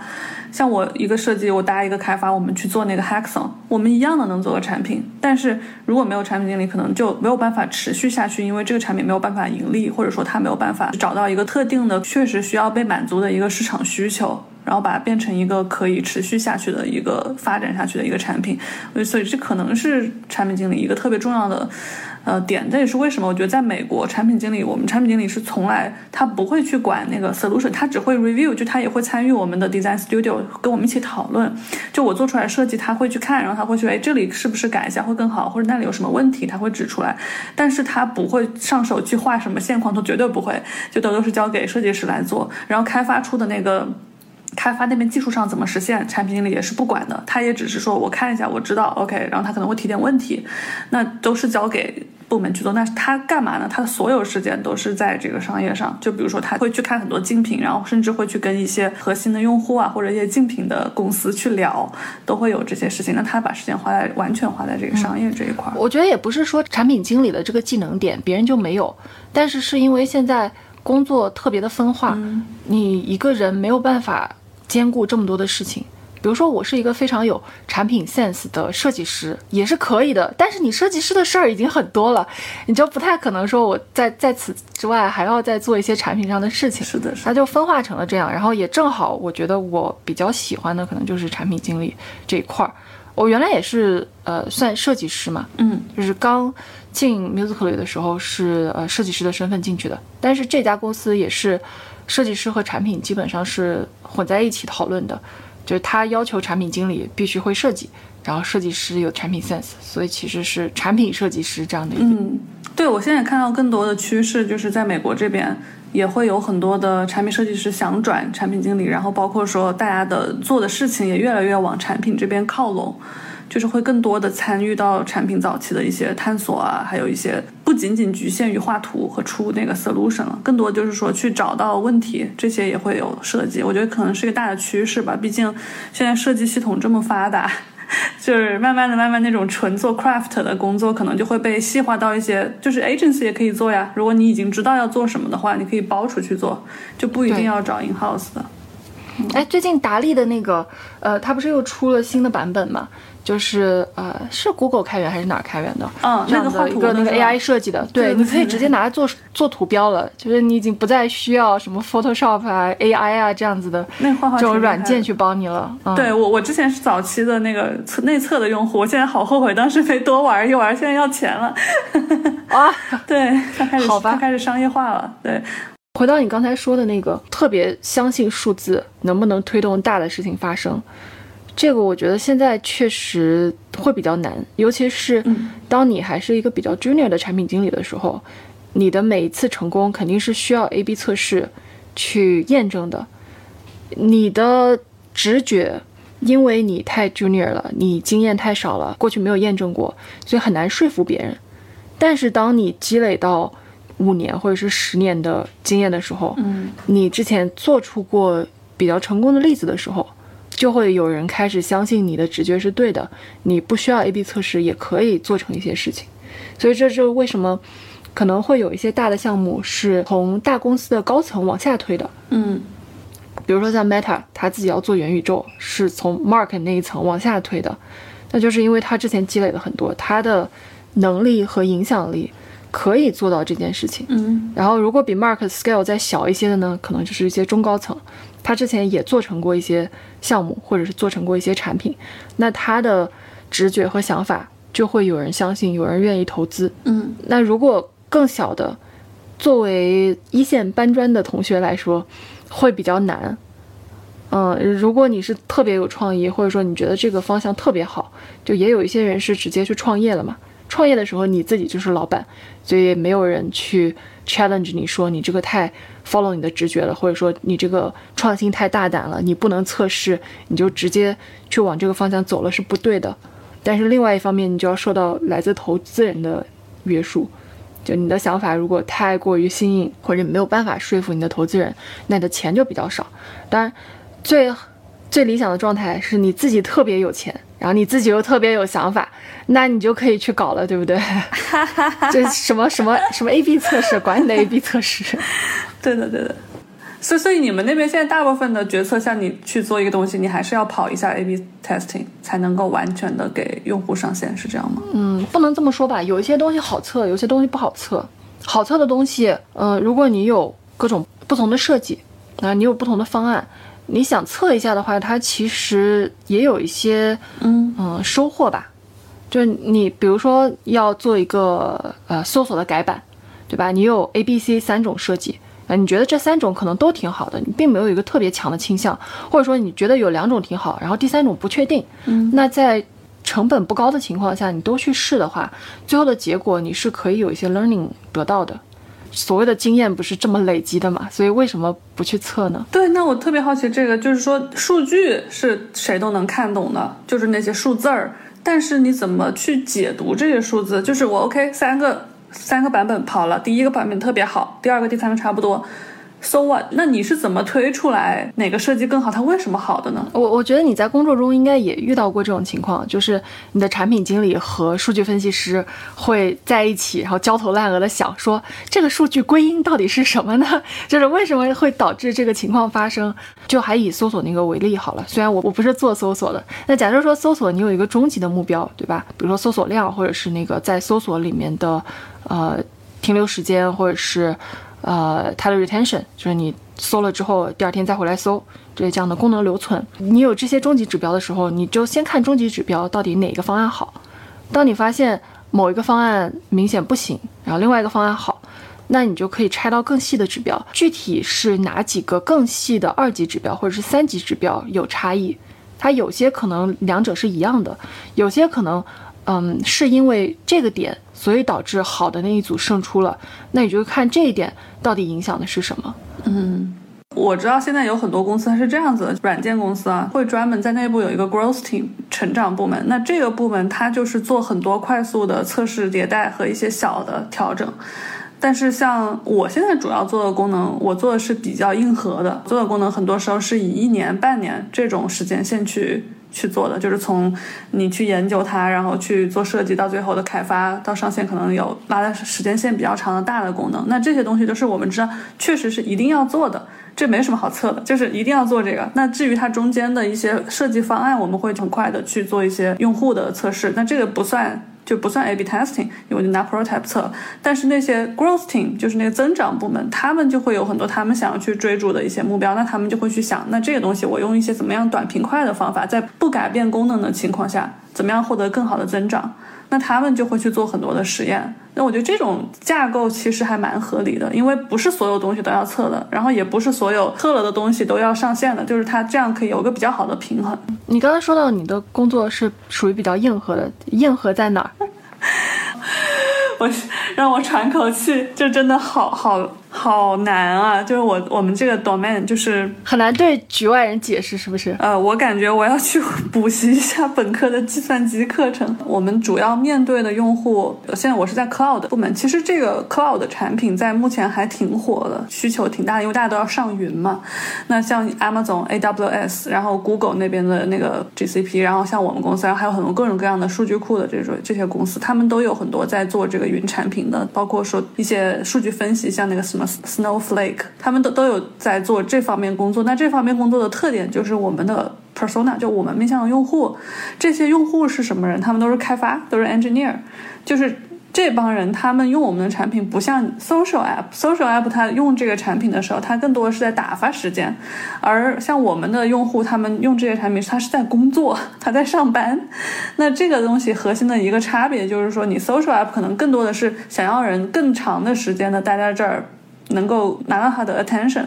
像我一个设计，我搭一个开发，我们去做那个 hackathon，我们一样的能做个产品。但是如果没有产品经理，可能就没有办法持续下去，因为这个产品没有办法盈利，或者说它没有办法找到一个特定的、确实需要被满足的一个市场需求，然后把它变成一个可以持续下去的一个发展下去的一个产品。所以这可能是产品经理一个特别重要的。呃，点这也是为什么我觉得在美国产品经理，我们产品经理是从来他不会去管那个 solution，他只会 review，就他也会参与我们的 design studio，跟我们一起讨论。就我做出来设计，他会去看，然后他会去，哎，这里是不是改一下会更好，或者那里有什么问题，他会指出来。但是他不会上手去画什么线框，他绝对不会，就都都是交给设计师来做。然后开发出的那个。开发那边技术上怎么实现，产品经理也是不管的，他也只是说我看一下，我知道，OK，然后他可能会提点问题，那都是交给部门去做。那他干嘛呢？他的所有时间都是在这个商业上，就比如说他会去看很多竞品，然后甚至会去跟一些核心的用户啊，或者一些竞品的公司去聊，都会有这些事情。那他把时间花在完全花在这个商业这一块。我觉得也不是说产品经理的这个技能点别人就没有，但是是因为现在工作特别的分化，你一个人没有办法。兼顾这么多的事情，比如说我是一个非常有产品 sense 的设计师，也是可以的。但是你设计师的事儿已经很多了，你就不太可能说我在在此之外还要再做一些产品上的事情。是的，它就分化成了这样。然后也正好，我觉得我比较喜欢的可能就是产品经理这一块儿。我原来也是呃算设计师嘛，嗯，就是刚进 Musically 的时候是呃设计师的身份进去的，但是这家公司也是。设计师和产品基本上是混在一起讨论的，就是他要求产品经理必须会设计，然后设计师有产品 sense，所以其实是产品设计师这样的一个。嗯，对我现在看到更多的趋势，就是在美国这边也会有很多的产品设计师想转产品经理，然后包括说大家的做的事情也越来越往产品这边靠拢。就是会更多的参与到产品早期的一些探索啊，还有一些不仅仅局限于画图和出那个 solution 了，更多就是说去找到问题，这些也会有设计。我觉得可能是一个大的趋势吧。毕竟现在设计系统这么发达，*laughs* 就是慢慢的、慢慢那种纯做 craft 的工作，可能就会被细化到一些，就是 agency 也可以做呀。如果你已经知道要做什么的话，你可以包出去做，就不一定要找 in house 的。哎，最近达利的那个，呃，它不是又出了新的版本吗？就是呃，是 Google 开源还是哪儿开源的？嗯，这样的一个那个 AI 设计的，对，你可以直接拿来做做图标了，就是你已经不再需要什么 Photoshop 啊、AI 啊这样子的那画画这种软件去帮你了。对我，我之前是早期的那个测内测的用户，我现在好后悔当时没多玩一玩，现在要钱了。啊，*laughs* 对，它开始 *laughs* 好吧，它开始商业化了。对，回到你刚才说的那个，特别相信数字能不能推动大的事情发生。这个我觉得现在确实会比较难，尤其是当你还是一个比较 junior 的产品经理的时候，你的每一次成功肯定是需要 A/B 测试去验证的。你的直觉，因为你太 junior 了，你经验太少了，过去没有验证过，所以很难说服别人。但是当你积累到五年或者是十年的经验的时候，嗯，你之前做出过比较成功的例子的时候。就会有人开始相信你的直觉是对的，你不需要 A/B 测试也可以做成一些事情，所以这就是为什么可能会有一些大的项目是从大公司的高层往下推的。嗯，比如说像 Meta，他自己要做元宇宙，是从 Mark 那一层往下推的，那就是因为他之前积累了很多，他的能力和影响力可以做到这件事情。嗯，然后如果比 Mark scale 再小一些的呢，可能就是一些中高层。他之前也做成过一些项目，或者是做成过一些产品，那他的直觉和想法就会有人相信，有人愿意投资。嗯，那如果更小的，作为一线搬砖的同学来说，会比较难。嗯，如果你是特别有创意，或者说你觉得这个方向特别好，就也有一些人是直接去创业了嘛。创业的时候你自己就是老板，所以没有人去 challenge 你说你这个太 follow 你的直觉了，或者说你这个创新太大胆了，你不能测试，你就直接去往这个方向走了是不对的。但是另外一方面，你就要受到来自投资人的约束，就你的想法如果太过于新颖，或者没有办法说服你的投资人，那你的钱就比较少。当然，最最理想的状态是你自己特别有钱。然后你自己又特别有想法，那你就可以去搞了，对不对？*laughs* 这什么什么什么 A/B 测试，管你的 A/B 测试。*laughs* 对的，对的。所以，所以你们那边现在大部分的决策，像你去做一个东西，你还是要跑一下 A/B testing 才能够完全的给用户上线，是这样吗？嗯，不能这么说吧。有一些东西好测，有些东西不好测。好测的东西，嗯，如果你有各种不同的设计，啊，你有不同的方案。你想测一下的话，它其实也有一些嗯嗯收获吧。就是你比如说要做一个呃搜索的改版，对吧？你有 A、B、C 三种设计，啊，你觉得这三种可能都挺好的，你并没有一个特别强的倾向，或者说你觉得有两种挺好，然后第三种不确定。嗯，那在成本不高的情况下，你都去试的话，最后的结果你是可以有一些 learning 得到的。所谓的经验不是这么累积的嘛？所以为什么不去测呢？对，那我特别好奇这个，就是说数据是谁都能看懂的，就是那些数字儿，但是你怎么去解读这些数字？就是我 OK 三个三个版本跑了，第一个版本特别好，第二个、第三个差不多。So 那你是怎么推出来哪个设计更好？它为什么好的呢？我我觉得你在工作中应该也遇到过这种情况，就是你的产品经理和数据分析师会在一起，然后焦头烂额的想说这个数据归因到底是什么呢？*laughs* 就是为什么会导致这个情况发生？就还以搜索那个为例好了，虽然我我不是做搜索的，那假设说搜索你有一个终极的目标，对吧？比如说搜索量，或者是那个在搜索里面的呃停留时间，或者是。呃，它的 retention 就是你搜了之后，第二天再回来搜，这这样的功能留存。你有这些终极指标的时候，你就先看终极指标到底哪个方案好。当你发现某一个方案明显不行，然后另外一个方案好，那你就可以拆到更细的指标，具体是哪几个更细的二级指标或者是三级指标有差异。它有些可能两者是一样的，有些可能，嗯，是因为这个点。所以导致好的那一组胜出了，那你就看这一点到底影响的是什么？嗯，我知道现在有很多公司它是这样子的，软件公司啊，会专门在内部有一个 growth team 成长部门。那这个部门它就是做很多快速的测试迭代和一些小的调整。但是像我现在主要做的功能，我做的是比较硬核的，做的功能很多时候是以一年、半年这种时间线去。去做的，就是从你去研究它，然后去做设计，到最后的开发到上线，可能有拉的时间线比较长的大的功能。那这些东西都是我们知道，确实是一定要做的，这没什么好测的，就是一定要做这个。那至于它中间的一些设计方案，我们会很快的去做一些用户的测试，那这个不算。就不算 A/B testing，因为就拿 prototype 测。但是那些 growth team，就是那个增长部门，他们就会有很多他们想要去追逐的一些目标。那他们就会去想，那这个东西我用一些怎么样短平快的方法，在不改变功能的情况下，怎么样获得更好的增长？那他们就会去做很多的实验。那我觉得这种架构其实还蛮合理的，因为不是所有东西都要测的，然后也不是所有测了的东西都要上线的，就是它这样可以有一个比较好的平衡。你刚才说到你的工作是属于比较硬核的，硬核在哪儿？*laughs* 我让我喘口气，就真的好好。好难啊！就是我我们这个 domain 就是很难对局外人解释，是不是？呃，我感觉我要去补习一下本科的计算机课程。我们主要面对的用户，现在我是在 cloud 部门。其实这个 cloud 产品在目前还挺火的，需求挺大的，因为大家都要上云嘛。那像 Amazon AWS，然后 Google 那边的那个 GCP，然后像我们公司，然后还有很多各种各样的数据库的这种这些公司，他们都有很多在做这个云产品的，包括说一些数据分析，像那个什么。Snowflake，他们都都有在做这方面工作。那这方面工作的特点就是我们的 persona，就我们面向的用户。这些用户是什么人？他们都是开发，都是 engineer，就是。这帮人他们用我们的产品不像 social app，social app 他用这个产品的时候，他更多的是在打发时间，而像我们的用户，他们用这些产品，他是在工作，他在上班。那这个东西核心的一个差别就是说，你 social app 可能更多的是想要人更长的时间的待在这儿，能够拿到他的 attention，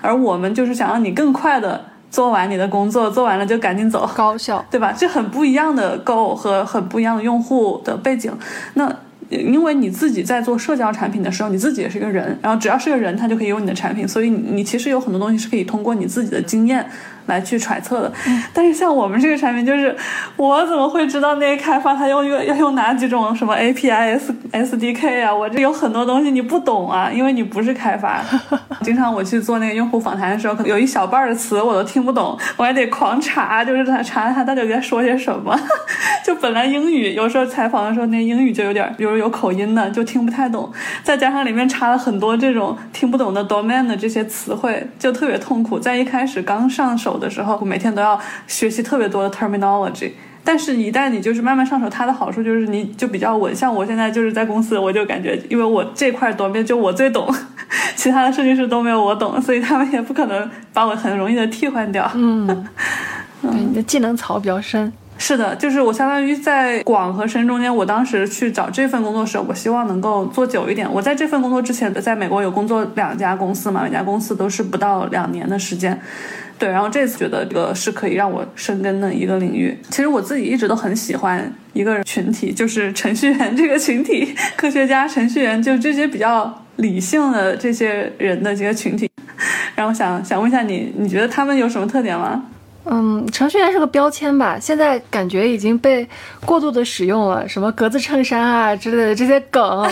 而我们就是想让你更快的做完你的工作，做完了就赶紧走，高效，*laughs* 对吧？这很不一样的 goal 和很不一样的用户的背景。那因为你自己在做社交产品的时候，你自己也是一个人，然后只要是个人，他就可以用你的产品，所以你其实有很多东西是可以通过你自己的经验。来去揣测的，但是像我们这个产品，就是我怎么会知道那些开发他用用要用哪几种什么 API S SDK 啊？我这有很多东西你不懂啊，因为你不是开发。*laughs* 经常我去做那个用户访谈的时候，可能有一小半的词我都听不懂，我还得狂查，就是他查他到底在说些什么。*laughs* 就本来英语有时候采访的时候，那英语就有点，比如有口音的，就听不太懂。再加上里面插了很多这种听不懂的 domain 的这些词汇，就特别痛苦。在一开始刚上手。的时候，每天都要学习特别多的 terminology，但是，一旦你就是慢慢上手，它的好处就是你就比较稳。像我现在就是在公司，我就感觉，因为我这块多面就我最懂，*laughs* 其他的设计师都没有我懂，所以他们也不可能把我很容易的替换掉。嗯，*laughs* 对，你的技能槽比较深。是的，就是我相当于在广和深中间。我当时去找这份工作时，我希望能够做久一点。我在这份工作之前，在美国有工作两家公司嘛，每家公司都是不到两年的时间。对，然后这次觉得这个是可以让我生根的一个领域。其实我自己一直都很喜欢一个群体，就是程序员这个群体，科学家、程序员，就这些比较理性的这些人的这个群体。然后想想问一下你，你觉得他们有什么特点吗？嗯，程序员是个标签吧？现在感觉已经被过度的使用了，什么格子衬衫啊之类的这些梗。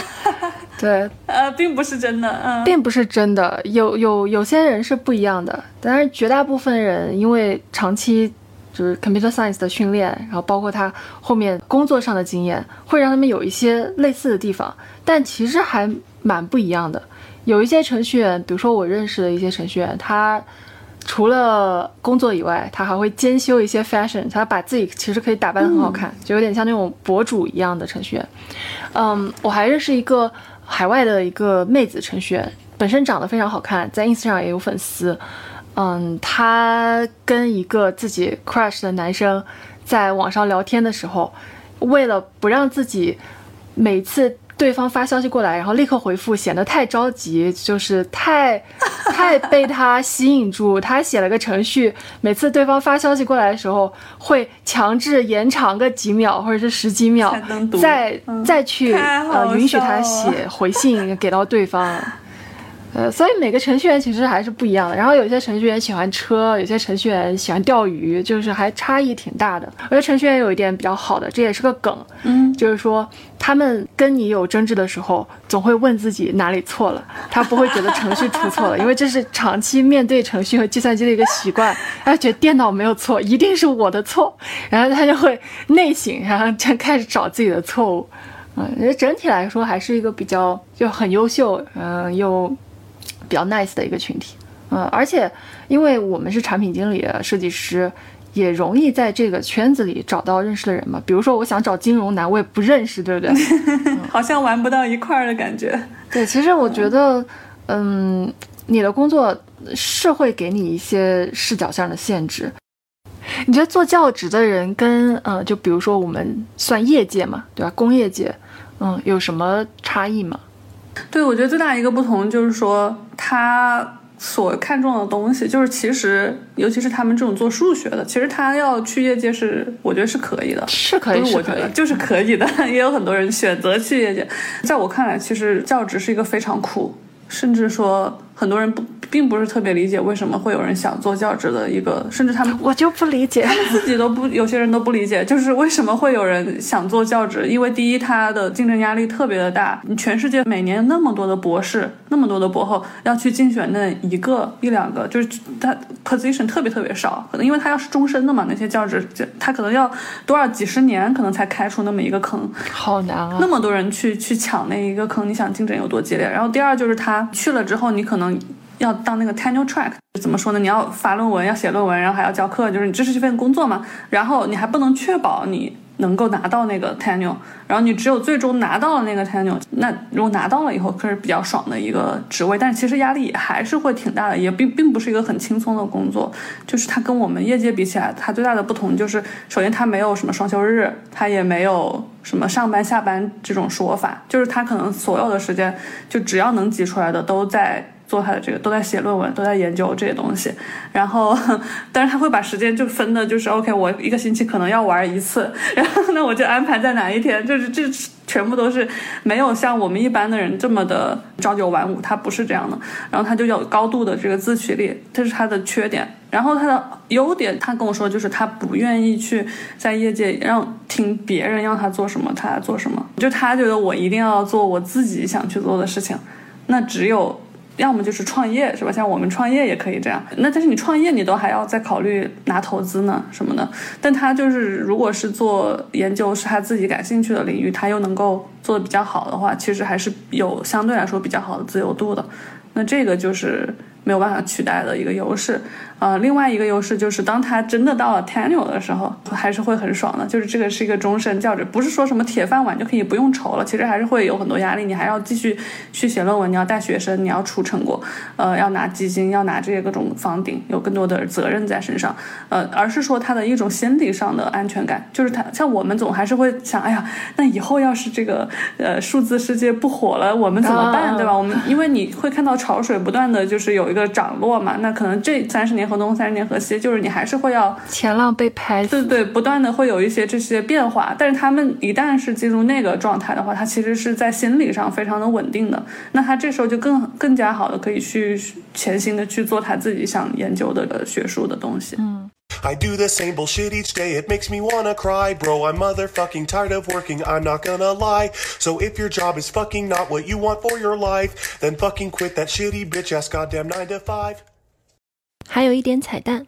对，呃，并不是真的，嗯，并不是真的，有有有些人是不一样的，但是绝大部分人因为长期就是 computer science 的训练，然后包括他后面工作上的经验，会让他们有一些类似的地方，但其实还蛮不一样的。有一些程序员，比如说我认识的一些程序员，他除了工作以外，他还会兼修一些 fashion，他把自己其实可以打扮得很好看，就有点像那种博主一样的程序员。嗯，我还认识一个。海外的一个妹子程序员，本身长得非常好看，在 ins 上也有粉丝。嗯，她跟一个自己 crush 的男生在网上聊天的时候，为了不让自己每次。对方发消息过来，然后立刻回复，显得太着急，就是太太被他吸引住。他写了个程序，每次对方发消息过来的时候，会强制延长个几秒或者是十几秒，再再去呃允许他写回信给到对方。呃，所以每个程序员其实还是不一样的。然后有些程序员喜欢车，有些程序员喜欢钓鱼，就是还差异挺大的。我觉得程序员有一点比较好的，这也是个梗，嗯，就是说他们跟你有争执的时候，总会问自己哪里错了，他不会觉得程序出错了，因为这是长期面对程序和计算机的一个习惯，他觉得电脑没有错，一定是我的错，然后他就会内省，然后就开始找自己的错误。嗯，整体来说还是一个比较就很优秀，嗯，又比较 nice 的一个群体。嗯，而且因为我们是产品经理、设计师。也容易在这个圈子里找到认识的人嘛？比如说，我想找金融男，我也不认识，对不对？*laughs* 好像玩不到一块儿的感觉。对，其实我觉得，嗯，你的工作是会给你一些视角上的限制。你觉得做教职的人跟，呃，就比如说我们算业界嘛，对吧？工业界，嗯，有什么差异吗？对，我觉得最大一个不同就是说他。所看重的东西，就是其实，尤其是他们这种做数学的，其实他要去业界是，我觉得是可以的，是可以，我觉得就是可以的。*laughs* 也有很多人选择去业界，在我看来，其实教职是一个非常苦，甚至说很多人不。并不是特别理解为什么会有人想做教职的一个，甚至他们我就不理解，他们自己都不，有些人都不理解，就是为什么会有人想做教职？因为第一，他的竞争压力特别的大，你全世界每年那么多的博士，那么多的博后要去竞选那一个一两个，就是他 position 特别特别少，可能因为他要是终身的嘛，那些教职他可能要多少几十年可能才开出那么一个坑，好难啊！那么多人去去抢那一个坑，你想竞争有多激烈？然后第二就是他去了之后，你可能。要当那个 tenure track 怎么说呢？你要发论文，要写论文，然后还要教课，就是你这是一份工作嘛。然后你还不能确保你能够拿到那个 tenure，然后你只有最终拿到了那个 tenure，那如果拿到了以后，可是比较爽的一个职位。但其实压力还是会挺大的，也并并不是一个很轻松的工作。就是它跟我们业界比起来，它最大的不同就是，首先它没有什么双休日，它也没有什么上班下班这种说法，就是它可能所有的时间，就只要能挤出来的都在。做他的这个都在写论文，都在研究这些东西，然后，*laughs* 但是他会把时间就分的，就是 OK，我一个星期可能要玩一次，*laughs* 然后那我就安排在哪一天，就是这全部都是没有像我们一般的人这么的朝九晚五，他不是这样的，然后他就有高度的这个自驱力，这是他的缺点，然后他的优点，他跟我说就是他不愿意去在业界让听别人让他做什么，他来做什么，就他觉得我一定要做我自己想去做的事情，那只有。要么就是创业，是吧？像我们创业也可以这样。那但是你创业，你都还要再考虑拿投资呢，什么的。但他就是，如果是做研究，是他自己感兴趣的领域，他又能够做的比较好的话，其实还是有相对来说比较好的自由度的。那这个就是没有办法取代的一个优势。呃，另外一个优势就是，当他真的到了 tenure 的时候，还是会很爽的。就是这个是一个终身教职，不是说什么铁饭碗就可以不用愁了。其实还是会有很多压力，你还要继续去写论文，你要带学生，你要出成果，呃，要拿基金，要拿这些各种房顶，有更多的责任在身上。呃，而是说他的一种心理上的安全感，就是他像我们总还是会想，哎呀，那以后要是这个呃数字世界不火了，我们怎么办，对吧？我们因为你会看到潮水不断的就是有一个涨落嘛，那可能这三十年。河东三十年河西，就是你还是会要前浪被拍，对对，不断的会有一些这些变化。但是他们一旦是进入那个状态的话，他其实是在心理上非常的稳定的。那他这时候就更更加好的可以去潜心的去做他自己想研究的学术的东西。嗯。I do the same bullshit each day, it makes me wanna cry. Bro, I'm motherfucking tired of working, I'm not gonna lie. So if your job is fucking not what you want for your life, then fucking quit that shitty bitch ass goddamn 9 to 5. 还有一点彩蛋，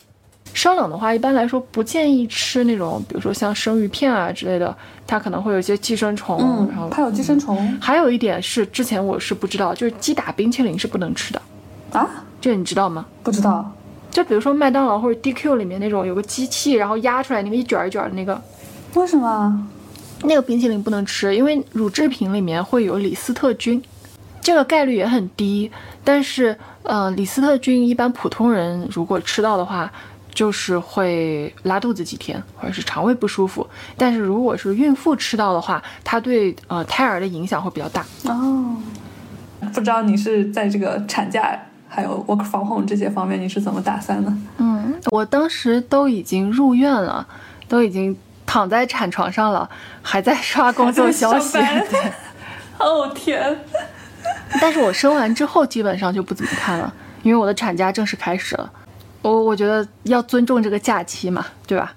生冷的话，一般来说不建议吃那种，比如说像生鱼片啊之类的，它可能会有一些寄生虫。嗯，然后它有寄生虫。还有一点是，之前我是不知道，就是鸡打冰淇淋是不能吃的。啊？这你知道吗？不知道。就比如说麦当劳或者 DQ 里面那种有个机器，然后压出来那个一卷一卷的那个。为什么？那个冰淇淋不能吃，因为乳制品里面会有李斯特菌，这个概率也很低，但是。呃，李斯特菌一般普通人如果吃到的话，就是会拉肚子几天，或者是肠胃不舒服。但是如果是孕妇吃到的话，它对呃胎儿的影响会比较大。哦，不知道你是在这个产假还有 work from home 这些方面你是怎么打算的？嗯，我当时都已经入院了，都已经躺在产床上了，还在刷工作消息。*laughs* *laughs* 哦天！*laughs* 但是我生完之后基本上就不怎么看了，因为我的产假正式开始了。我我觉得要尊重这个假期嘛，对吧？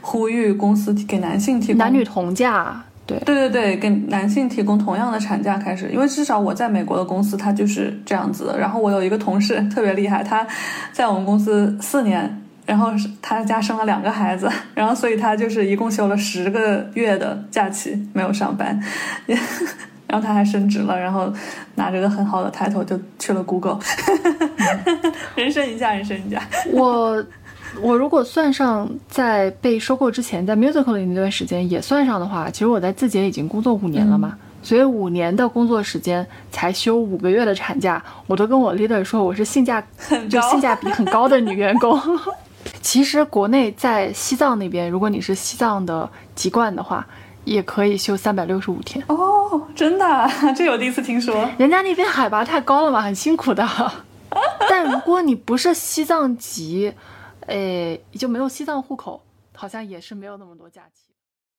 呼吁公司给男性提供男女同假。对对对对，给男性提供同样的产假开始，因为至少我在美国的公司，它就是这样子的。然后我有一个同事特别厉害，他在我们公司四年，然后是他家生了两个孩子，然后所以他就是一共休了十个月的假期没有上班，然后他还升职了，然后拿着个很好的抬头就去了 Google，人生赢家，人生赢家。我我如果算上在被收购之前在 Musical 里那段时间也算上的话，其实我在字节已经工作五年了嘛，所以五年的工作时间才休五个月的产假，我都跟我 leader 说我是性价就性价比很高的女员工。*laughs* 其实国内在西藏那边，如果你是西藏的籍贯的话，也可以休三百六十五天。哦，真的啊，*laughs* 这我第一次听说。人家那边海拔太高了嘛，很辛苦的。*laughs* 但如果你不是西藏籍，诶，就没有西藏户口，好像也是没有那么多假期。